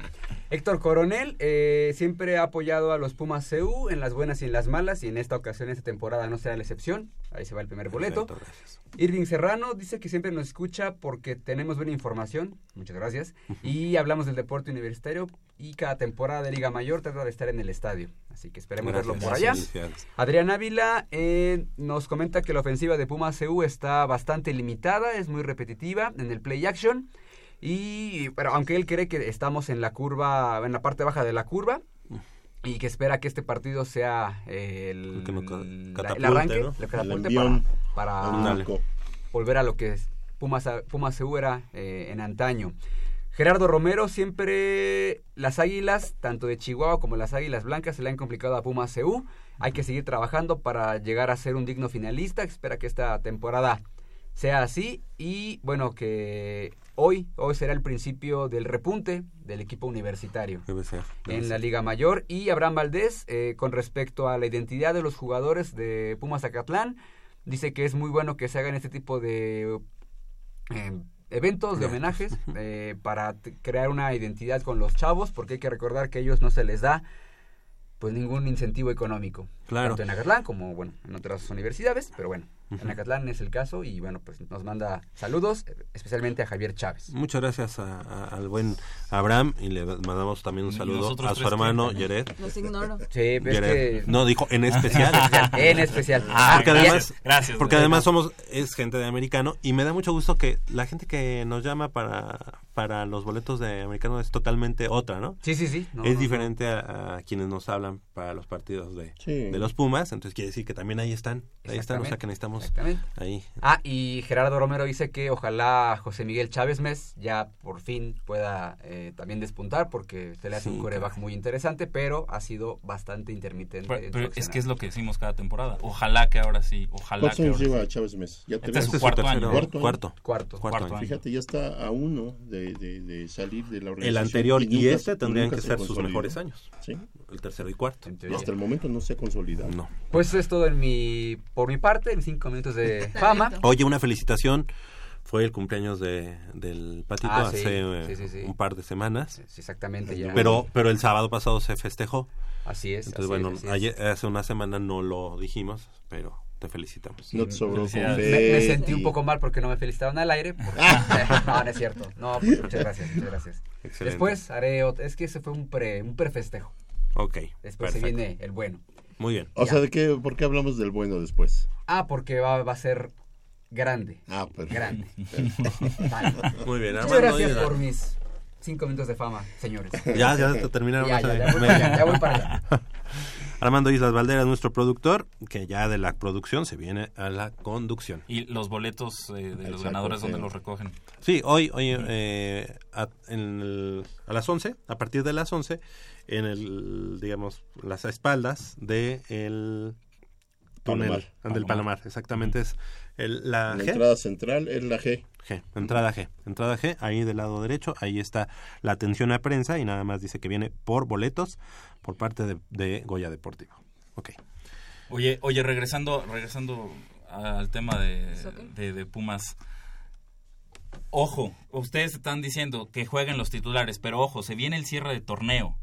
Héctor Coronel eh, siempre ha apoyado a los Pumas CU en las buenas y en las malas, y en esta ocasión, esta temporada, no será la excepción. Ahí se va el primer boleto. Irving Serrano dice que siempre nos escucha porque tenemos buena información. Muchas gracias. Y hablamos del deporte universitario y cada temporada de Liga Mayor trata de estar en el estadio. Así que esperemos gracias, verlo por allá. Gracias. Adrián Ávila eh, nos comenta que la ofensiva de Pumas CU está bastante limitada, es muy repetitiva en el play action. Y pero aunque él cree que estamos en la curva, en la parte baja de la curva, y que espera que este partido sea el, la, el, arranque, ¿no? el catapulte para, para volver a lo que Pumas, Pumas CU era eh, en antaño. Gerardo Romero, siempre las águilas, tanto de Chihuahua como las águilas blancas, se le han complicado a Pumas CU. Hay que seguir trabajando para llegar a ser un digno finalista. Espera que esta temporada sea así. Y bueno, que hoy, hoy será el principio del repunte del equipo universitario debe ser, debe en ser. la Liga Mayor. Y Abraham Valdés, eh, con respecto a la identidad de los jugadores de Pumas Acatlán, dice que es muy bueno que se hagan este tipo de... Eh, eventos de homenajes eh, para crear una identidad con los chavos, porque hay que recordar que a ellos no se les da pues ningún incentivo económico. Claro. Tanto en Acatlán como bueno, en otras universidades, pero bueno, uh -huh. en Acatlán es el caso y bueno, pues nos manda saludos, especialmente a Javier Chávez. Muchas gracias a, a, al buen Abraham y le mandamos también un saludo a su hermano Jared. Los ignoro. Sí, ves que... No, dijo en especial. en especial. Ah, porque además, gracias, porque además somos, es gente de americano y me da mucho gusto que la gente que nos llama para, para los boletos de americano es totalmente otra, ¿no? Sí, sí, sí. No, es no, diferente no. A, a, quienes nos hablan para los partidos de, sí. de los Pumas, entonces quiere decir que también ahí están, ahí están, o sea que necesitamos ahí. Ah, y Gerardo Romero dice que ojalá José Miguel Chávez Mes ya por fin pueda eh, también despuntar porque se le hace sí, un coreback muy interesante, pero ha sido bastante intermitente. Pero, pero es que es lo que decimos cada temporada. Ojalá que ahora sí, ojalá ¿Cuántos años lleva Chávez Mes? Ya este es su cuarto, año. cuarto, cuarto, cuarto, cuarto, año. Fíjate, ya está a uno de, de, de salir de la organización. El anterior y, y este tendrían que ser sus mejores años. Sí. El tercero y cuarto. Y hasta el momento no se ha consolidado. No. Pues es todo en mi, por mi parte, en cinco minutos de fama. Oye, una felicitación. Fue el cumpleaños de, del Patito ah, hace sí, eh, sí, sí, un par de semanas. exactamente. Ya. Pero, pero el sábado pasado se festejó. Así es. Entonces, así bueno, es, así ayer, hace una semana no lo dijimos, pero te felicitamos. No te sobró me, me, sentí un poco mal porque no me felicitaron al aire. Porque, no, no es cierto. No, pues, muchas gracias, muchas gracias. Excelente. Después haré otro. Es que ese fue un pre, un prefestejo. Ok. Después perfecto. se viene el bueno. Muy bien. O ya. sea, ¿de qué, ¿por qué hablamos del bueno después? Ah, porque va, va a ser grande. Ah, perfecto. Grande. vale. Muy bien, Muchas gracias por mis cinco minutos de fama, señores. Ya, ya terminaron. ya, ya, ya, voy allá, ya voy para allá. Armando Islas Valderas, nuestro productor, que ya de la producción se viene a la conducción. ¿Y los boletos eh, de Exacto, los ganadores sí. dónde los recogen? Sí, hoy, hoy eh, a, el, a, las 11, a partir de las 11, en el, digamos, las espaldas del de túnel Palomar. del Palomar, Palomar exactamente, es el, la, la G. entrada central es la G. G, entrada G, entrada G, ahí del lado derecho, ahí está la atención a prensa y nada más dice que viene por boletos por parte de, de Goya Deportivo. Ok. Oye, oye, regresando, regresando al tema de, de, de Pumas. Ojo, ustedes están diciendo que jueguen los titulares, pero ojo, se viene el cierre de torneo.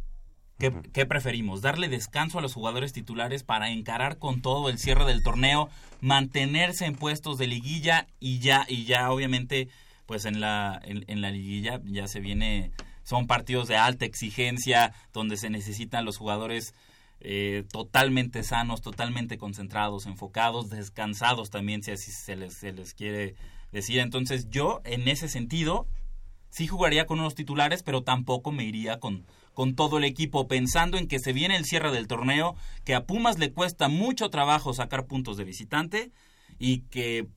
¿Qué, uh -huh. ¿Qué, preferimos? ¿Darle descanso a los jugadores titulares para encarar con todo el cierre del torneo, mantenerse en puestos de liguilla y ya, y ya obviamente, pues en la, en, en la liguilla ya se viene, son partidos de alta exigencia, donde se necesitan los jugadores eh, totalmente sanos, totalmente concentrados, enfocados, descansados también, si así se les, se les quiere decir. Entonces yo, en ese sentido, sí jugaría con unos titulares, pero tampoco me iría con con todo el equipo, pensando en que se viene el cierre del torneo, que a Pumas le cuesta mucho trabajo sacar puntos de visitante y que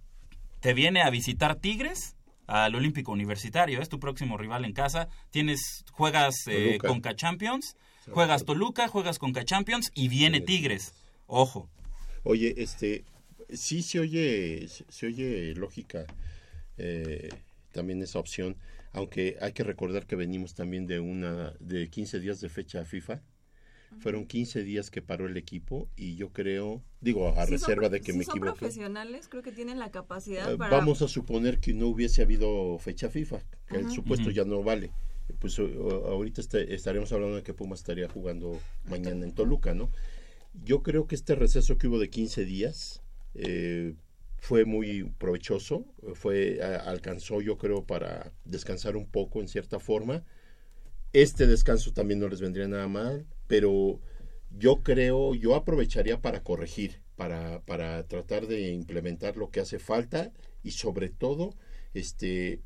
te viene a visitar Tigres al Olímpico Universitario, es tu próximo rival en casa, tienes juegas eh. Conca Champions, juegas Toluca, juegas Conca Champions y viene Tigres. Ojo. Oye, este, sí se oye, se oye lógica eh, también esa opción, aunque hay que recordar que venimos también de una, de 15 días de fecha FIFA. Fueron 15 días que paró el equipo y yo creo, digo, a Sí reserva de que sí me son equivoque. profesionales, creo que tienen la capacidad Eh, para... Vamos a suponer que no hubiese habido fecha FIFA, que el supuesto ya no vale. Pues ahorita este- estaremos hablando de que Puma estaría jugando mañana en Toluca, ¿no? Yo creo que este receso que hubo de 15 días eh, fue muy provechoso, fue alcanzó yo creo para descansar un poco en cierta forma. Este descanso también no les vendría nada mal, pero yo creo, yo aprovecharía para corregir, para, para tratar de implementar lo que hace falta y sobre todo, este,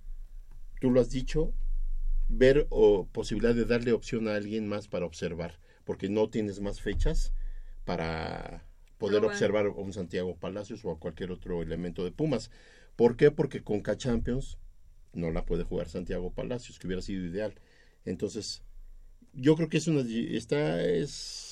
tú lo has dicho, ver o posibilidad de darle opción a alguien más para observar, porque no tienes más fechas para poder Probar. observar a un Santiago Palacios o a cualquier otro elemento de Pumas. ¿Por qué? Porque con K Champions no la puede jugar Santiago Palacios, que hubiera sido ideal. Entonces, yo creo que es una esta es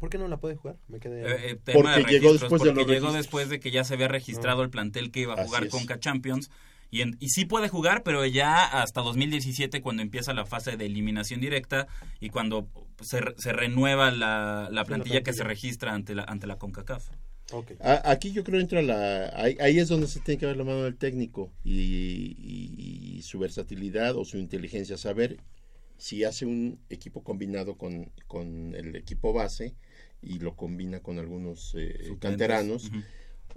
¿Por qué no la puede jugar? Me quedé... Eh, eh, tema Porque de llegó después de porque los llegó registros. después de que ya se había registrado el plantel que iba a jugar. Conca Champions. Y, en- y sí puede jugar, pero ya hasta 2017, cuando empieza la fase de eliminación directa y cuando se, re- se renueva la, la plantilla que se registra ante la, ante la CONCACAF. A- Aquí yo creo entra la... Ahí, ahí es donde se tiene que ver la mano del técnico y, y- y su versatilidad o su inteligencia. Saber si hace un equipo combinado con, con el equipo base y lo combina con algunos eh, canteranos. Ujú.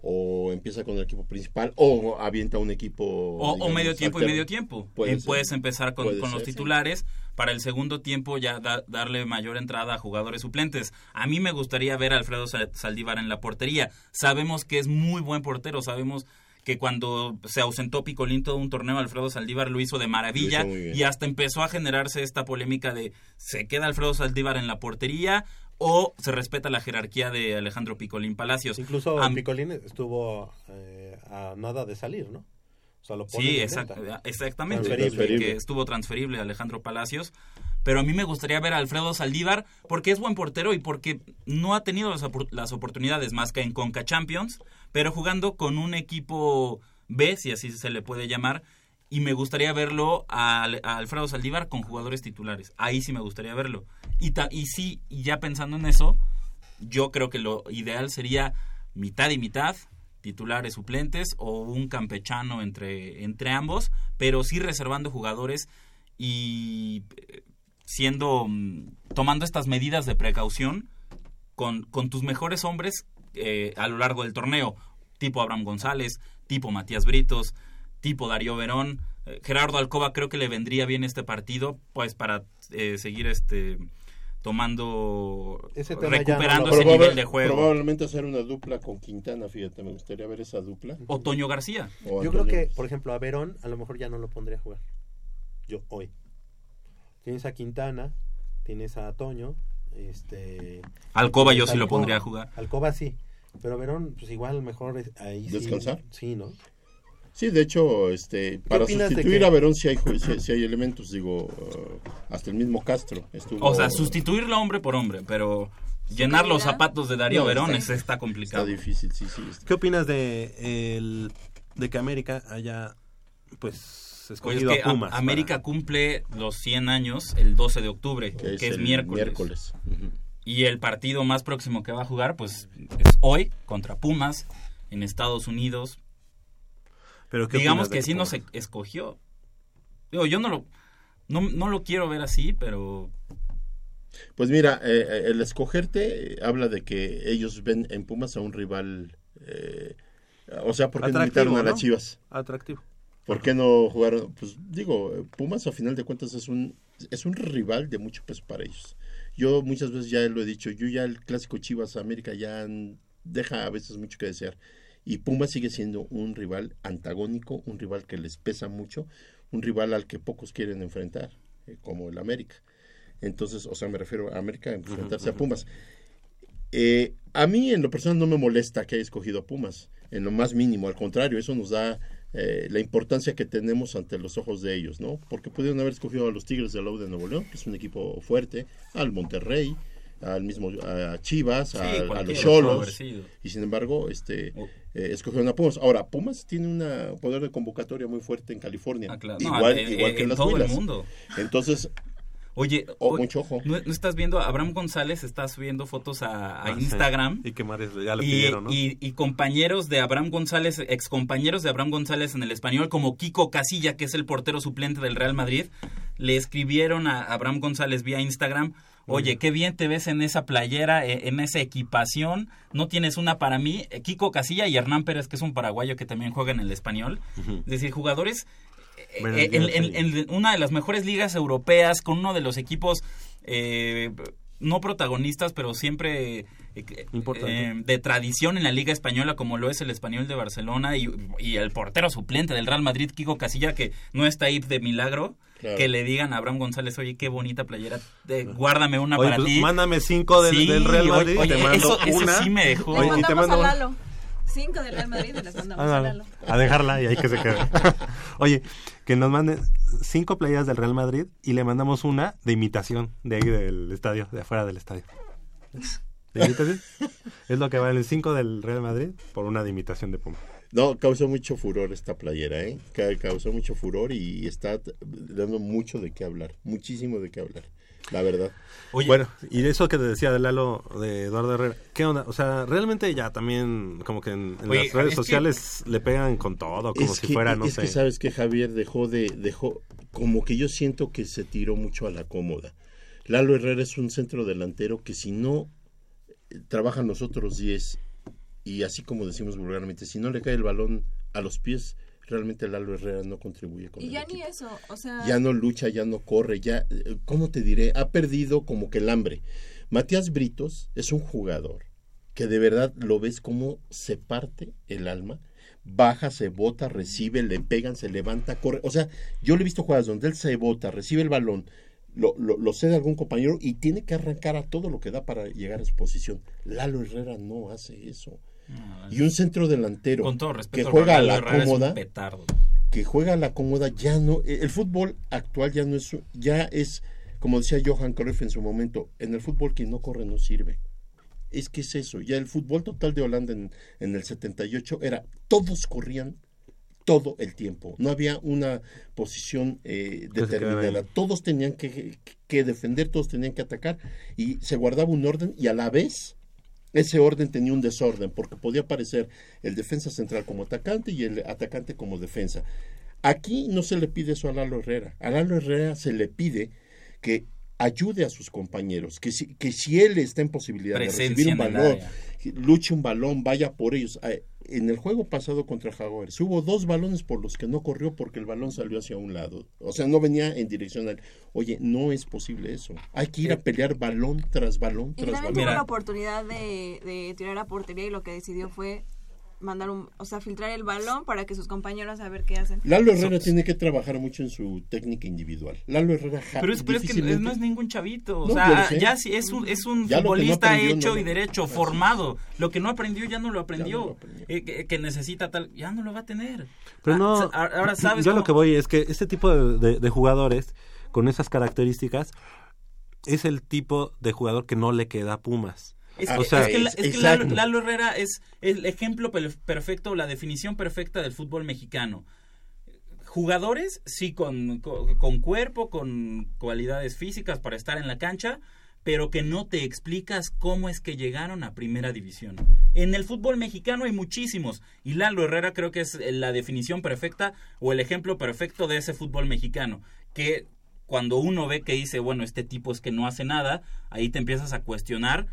O empieza con el equipo principal o avienta un equipo... O, medio tiempo y medio tiempo. Puede Eh, puedes empezar con, Puede con los titulares. Para el segundo tiempo ya da- darle mayor entrada a jugadores suplentes. A mí me gustaría ver a Alfredo Sa- Saldívar en la portería. Sabemos que es muy buen portero. Sabemos que cuando se ausentó Picolín todo un torneo, Alfredo Saldívar lo hizo de maravilla. Hizo y hasta empezó a generarse esta polémica de ¿se queda Alfredo Saldívar en la portería o se respeta la jerarquía de Alejandro Picolín Palacios? Incluso Am- Picolín estuvo eh, a nada de salir, ¿no? O sea, lo Sí, exact- venta. exactamente. Transferible. Que estuvo transferible Alejandro Palacios. Pero a mí me gustaría ver a Alfredo Saldívar porque es buen portero y porque no ha tenido las, las oportunidades más que en Conca Champions, pero jugando con un equipo B, si así se le puede llamar. Y me gustaría verlo a, Al- a Alfredo Saldívar con jugadores titulares. Ahí sí me gustaría verlo. Y, ta- y sí, ya pensando en eso, yo creo que lo ideal sería mitad y mitad, titulares suplentes o un campechano entre, entre ambos, pero sí reservando jugadores y eh, siendo mm, tomando estas medidas de precaución con, con tus mejores hombres eh, a lo largo del torneo, tipo Abraham González, tipo Matías Britos, tipo Darío Verón, Eh, Gerardo Alcoba creo que le vendría bien este partido, pues para eh, seguir este tomando Ese recuperando no ese Probable- nivel de juego. Probablemente hacer una dupla con Quintana, fíjate, me gustaría ver esa dupla. O Toño García. O Yo creo que, por ejemplo, a Verón a lo mejor ya no lo pondría a jugar. Yo hoy. Tienes a Quintana, tienes a Toño, este Alcoba yo sí lo pondría a jugar. Alcoba sí, pero Verón pues igual mejor es- ahí sí- ¿Descansar? Sí, ¿no? Sí, de hecho, este, para sustituir que- a Verón si hay, sí hay elementos, digo, uh, hasta el mismo Castro estuvo... O sea, sustituirlo hombre por hombre, pero llenar los zapatos de Darío No, Verón está- es- está complicado. Está difícil, sí, sí. está- ¿Qué opinas de el de que América haya pues Oye, es escogido que a Pumas? Am- América cumple los 100 años el 12 de octubre, que, es miércoles. Y el partido más próximo que va a jugar, pues, es hoy contra Pumas en Estados Unidos. Pero ¿qué Digamos que sí Pumas? no se escogió. Digo, yo no lo, no, no lo quiero ver así, pero Pues mira, eh, eh, el escogerte eh, habla de que ellos ven en Pumas a un rival... eh, o sea, ¿por qué no invitaron a las ¿no? Chivas? Atractivo. ¿Por qué no jugaron? Pues digo, Pumas a final de cuentas es un, es un rival de mucho peso para ellos. Yo muchas veces ya lo he dicho, yo ya el clásico Chivas América ya deja a veces mucho que desear. Y Pumas sigue siendo un rival antagónico, un rival que les pesa mucho, un rival al que pocos quieren enfrentar, eh, como el América. Entonces, o sea, me refiero a América a enfrentarse a Pumas. Eh, a mí en lo personal no me molesta que haya escogido a Pumas, en lo más mínimo, al contrario, eso nos da eh, la importancia que tenemos ante los ojos de ellos, ¿no? Porque pudieron haber escogido a los Tigres de la U de Nuevo León, que es un equipo fuerte, al Monterrey, al mismo a Chivas, Sí, a, los Cholos, y sin embargo, este eh, escogieron a Pumas. Ahora, Pumas tiene un poder de convocatoria muy fuerte en California, Ah, claro. No, igual, en- igual en- que en en las todo el mundo. Entonces, Oye, Oh, mucho ojo. ¿no, no estás viendo? Abraham González está subiendo fotos a, a Ah, sí. Instagram. Y que Mares ya le y, pidieron, ¿no? y- y compañeros de Abraham González, excompañeros de Abraham González en el español, como Kiko Casilla, que es el portero suplente del Real Madrid, le escribieron a Abraham González vía Instagram, oye, qué bien te ves en esa playera, eh, en esa equipación, no tienes una para mí. Eh, Kiko Casilla y Hernán Pérez, que es un paraguayo que también juega en el español. Es decir, jugadores eh, en- en una de las mejores ligas europeas, con uno de los equipos eh, no protagonistas, pero siempre eh, Importante. eh, de tradición en la liga española, como lo es el español de Barcelona y, y el portero suplente del Real Madrid, Kiko Casilla, que no está ahí de milagro. Claro. Que le digan a Abraham González, oye, qué bonita playera, eh, guárdame una Oye, para pues, ti. mándame cinco del, Sí, del Real Madrid. oye, te mando eso- eso una. sí me dejó. Oye, y te mando a Lalo. Cinco del Real Madrid y les mandamos Ah, a dejarla y ahí que se quede. Oye, que nos manden cinco playeras del Real Madrid y le mandamos una de imitación de ahí del estadio, de afuera del estadio. ¿De imitación? Es lo que valen cinco del Real Madrid por una de imitación de Puma. No, causó mucho furor esta playera, ¿eh? Ca- Causó mucho furor y está dando mucho de qué hablar, muchísimo de qué hablar, la verdad. Bueno, y de eso que te decía de Lalo, de Eduardo Herrera, ¿qué onda? O sea, realmente ya también como que en, en Oye, las redes es que- sociales le pegan con todo, como es si que, fuera, no es sé. que sabes que Javier dejó de, dejó, como que yo siento que se tiró mucho a la cómoda. Lalo Herrera es un centro delantero que si no eh, trabajan los otros 10 y así como decimos vulgarmente, si no le cae el balón a los pies, realmente Lalo Herrera no contribuye con Y el ya equipo. ni eso, o sea... ya no lucha, ya no corre, ya, eh, ¿cómo te diré? Ha perdido como que el hambre. Matías Britos es un jugador que de verdad lo ves como se parte el alma, baja, se bota, recibe, le pegan, se levanta, corre. O sea, yo le he visto jugadas donde él se bota, recibe el balón, lo, lo, lo cede a algún compañero y tiene que arrancar a todo lo que da para llegar a su posición. Lalo Herrera no hace eso. Y un centro delantero Con todo respeto, que juega a la Herrera cómoda, que juega a la cómoda ya no eh, el fútbol actual ya no es ya es como decía Johan Cruyff en su momento en el fútbol quien no corre no sirve. Es que es eso ya el fútbol total de Holanda en, en el 78 era todos corrían todo el tiempo no había una posición eh, determinada todos tenían que, que defender todos tenían que atacar y se guardaba un orden y a la vez ese orden tenía un desorden porque podía aparecer el defensa central como atacante y el atacante como defensa. Aquí no se le pide eso a Lalo Herrera. A Lalo Herrera se le pide que ayude a sus compañeros, que si, que si él está en posibilidad Presencia de recibir un balón, luche un balón, vaya por ellos. Ah, En el juego pasado contra Jaguares hubo dos balones por los que no corrió porque el balón salió hacia un lado. O sea, no venía en dirección al... Oye, no es posible eso. Hay que ir a pelear balón tras balón Y tras también balón. tuvo la oportunidad de, de tirar a portería y lo que decidió fue mandar un, o sea, filtrar el balón para que sus compañeros a ver qué hacen. Lalo Herrera tiene que trabajar mucho en su técnica individual. Lalo Herrera Pero es, pero es que difícilmente- no es ningún chavito. O No, sea, sé. ya sí es un, es un Ya no futbolista aprendió, hecho no y derecho, formado. Lo que no aprendió ya no lo aprendió. Eh, que, que necesita tal, ya no lo va a tener. Pero Ah, no, ahora sabes yo cómo- lo que voy es que este tipo de, de- de jugadores con esas características es el tipo de jugador que no le queda a Pumas. Es, o que- sea, es que, es que Lalo, Lalo Herrera es el ejemplo per- perfecto, la definición perfecta del fútbol mexicano. Jugadores, sí, con, con, con cuerpo, con cualidades físicas para estar en la cancha, pero que no te explicas cómo es que llegaron a primera división. En el fútbol mexicano hay muchísimos, y Lalo Herrera creo que es la definición perfecta o el ejemplo perfecto de ese fútbol mexicano, que cuando uno ve que dice, bueno, este tipo es que no hace nada, ahí te empiezas a cuestionar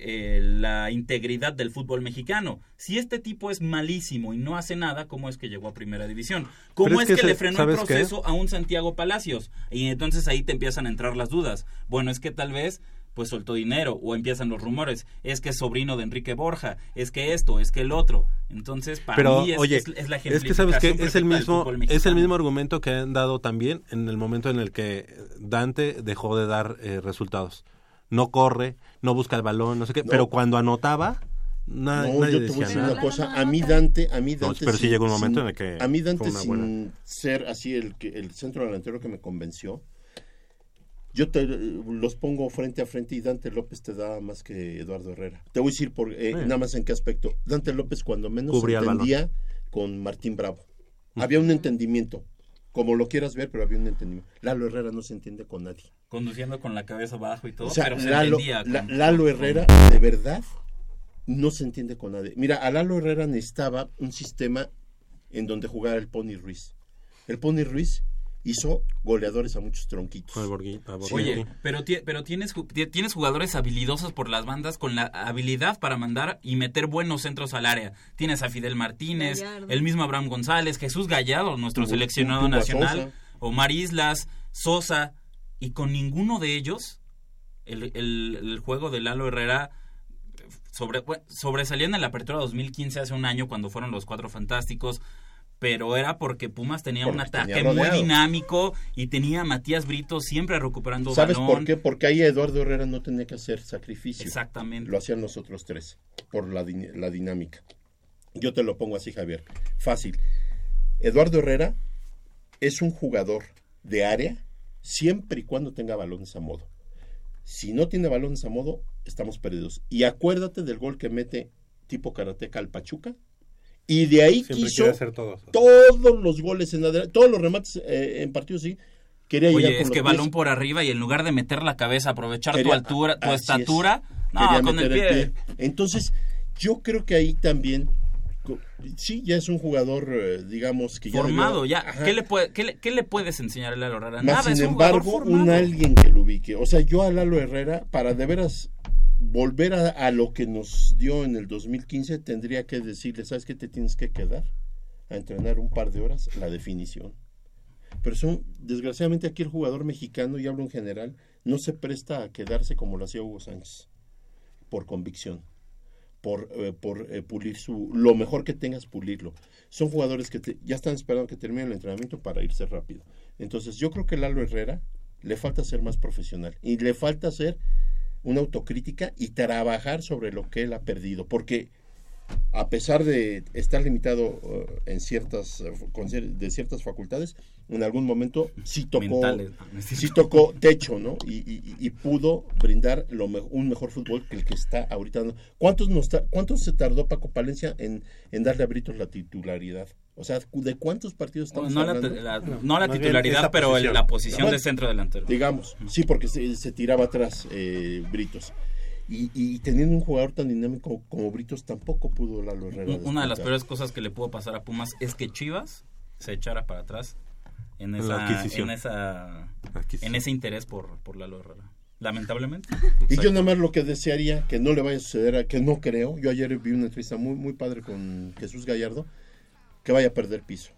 eh, la integridad del fútbol mexicano. Si este tipo es malísimo y no hace nada, ¿cómo es que llegó a primera división? ¿Cómo es, es que, que le frenó el proceso a un Santiago Palacios? Y entonces ahí te empiezan a entrar las dudas. Bueno, es que tal vez pues soltó dinero o empiezan los rumores. Es que es sobrino de Enrique Borja, es que esto, es que el otro. Entonces, para Pero mí es, oye, es, es la es que sabes que es el mismo es el mismo argumento que han dado también en el momento en el que Dante dejó de dar eh, resultados. No corre, no busca el balón, no sé qué, No. pero cuando anotaba Na- no, nadie yo te decía voy a decir nada. una cosa. A mí Dante, a mí No, Dante. pero sí sin- llegó un momento sin- en el que A mí fue Dante una sin buena- ser así el que el centro delantero que me convenció. Yo te los pongo frente a frente y Dante López te da más que Eduardo Herrera. Te voy a decir por eh, nada más en qué aspecto. Dante López cuando menos Cubría entendía con Martín Bravo. Había un entendimiento. Como lo quieras ver, pero había un entendimiento. Lalo Herrera no se entiende con nadie. Conduciendo con la cabeza abajo y todo, O sea, pero se Lalo. La- Lalo con- Herrera, de verdad, no se entiende con nadie. Mira, a Lalo Herrera necesitaba un sistema en donde jugara el Pony Ruiz. El Pony Ruiz hizo goleadores a muchos tronquitos. Oye, pero, ti- pero tienes, tienes jugadores habilidosos por las bandas con la habilidad para mandar y meter buenos centros al área. Tienes a Fidel Martínez, Gallardo. el mismo Abraham González, Jesús Gallardo, nuestro seleccionado nacional, Sosa. Omar Islas, Sosa, y con ninguno de ellos el, el- el juego de Lalo Herrera sobre, sobresalía en la apertura 2015 hace un año cuando fueron los cuatro fantásticos pero era porque Pumas tenía Porque un ataque tenía muy dinámico y tenía a Matías Brito siempre recuperando ¿Sabes balón. por qué? Porque ahí Eduardo Herrera no tenía que hacer sacrificio. Exactamente. Lo hacían los otros tres, por la dinámica. Yo te lo pongo así, Javier. Fácil. Eduardo Herrera es un jugador de área siempre y cuando tenga balones a modo. Si no tiene balones a modo, estamos perdidos. Y acuérdate del gol que mete tipo karateca al Pachuca. Y de ahí Siempre quiso hacer todos. todos los goles en adelante, todos los remates eh, en partidos, sí. Quería llegar Oye, es que pies. balón por arriba y en lugar de meter la cabeza, aprovechar tu altura, tu es. estatura, no, con el meter pie. Entonces, yo creo que ahí también, sí, ya es un jugador, eh, digamos, que ya Formado, debió- ya. ¿Qué le, puede, qué, le, qué le puedes enseñar a Lalo Herrera? Más, Nada, sin es un embargo, un alguien que lo ubique. O sea, yo a Lalo Herrera, para de veras volver a, lo que nos dio en el 2015, tendría que decirle, ¿sabes qué te tienes que quedar? A entrenar un par de horas la definición. Pero son, desgraciadamente aquí el jugador mexicano, y hablo en general, no se presta a quedarse como lo hacía Hugo Sánchez, por convicción, por, eh, por eh, pulir su, lo mejor que tengas, pulirlo. Son jugadores que ya están esperando que termine el entrenamiento para irse rápido. Entonces yo creo que Lalo Herrera le falta ser más profesional y le falta hacer una autocrítica y trabajar sobre lo que él ha perdido, porque a pesar de estar limitado eh, en ciertas eh, de ciertas facultades, en algún momento sí tocó sí tocó techo, ¿no? Y, y- y pudo brindar lo me- un mejor fútbol que el que está ahorita. ¿Cuántos nos ta- cuánto se tardó Paco Palencia en, en darle a Britos la titularidad? O sea, ¿de cuántos partidos estamos No la, hablando? la- no la titularidad, pero el- la posición de centro delantero. Digamos, sí, porque se, se tiraba atrás eh, Britos. Y, y teniendo un jugador tan dinámico como Britos, tampoco pudo Lalo Herrera. Un- Una de las peores cosas que le pudo pasar a Pumas es que Chivas se echara para atrás en la esa, adquisición. en esa en ese interés por, por Lalo Herrera. Lamentablemente. Y yo nada más lo que desearía, que no le vaya a suceder, que no creo, yo ayer vi una entrevista muy, muy padre con Jesús Gallardo, que vaya a perder piso.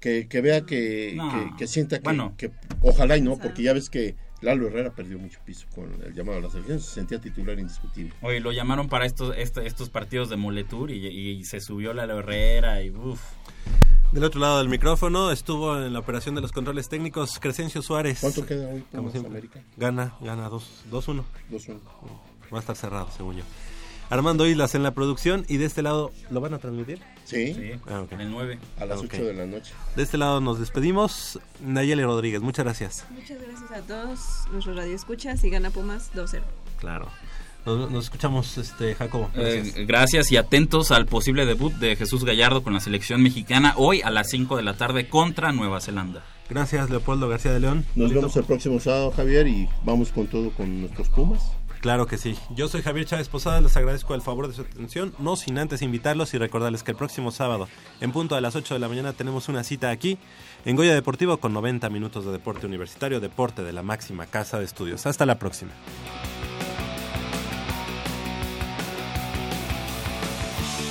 Que, que vea que, No. que, que sienta que, Bueno. que- ojalá y no, porque ya ves que Lalo Herrera perdió mucho piso con el llamado a la selección, se sentía titular indiscutible. Oye, lo llamaron para estos este- estos partidos de Moletour y, y se subió Lalo Herrera y uff. Del otro lado del micrófono estuvo en la operación de los controles técnicos Crescencio Suárez. ¿Cuánto queda hoy Como siempre. América? Gana, gana 2-1. 2-1. Va a estar cerrado, según yo. Armando Islas en la producción y de este lado, ¿lo van a transmitir? Sí, Sí, Ah, ok. en el 9. a las Ok. 8 de la noche. De este lado nos despedimos. Nayeli Rodríguez, muchas gracias. Muchas gracias a todos nuestros radioescuchas y gana Pumas 2-0. Claro. Nos, nos escuchamos, este Jacobo. Gracias. Eh, gracias y atentos al posible debut de Jesús Gallardo con la selección mexicana hoy a las 5 de la tarde contra Nueva Zelanda. Gracias, Leopoldo García de León. Nos vemos el próximo sábado, Javier, y vamos con todo con nuestros Pumas. Claro que sí. Yo soy Javier Chávez Posada, les agradezco el favor de su atención, no sin antes invitarlos y recordarles que el próximo sábado, en punto a las 8 de la mañana, tenemos una cita aquí en Goya Deportivo con 90 minutos de deporte universitario, deporte de la máxima casa de estudios. Hasta la próxima.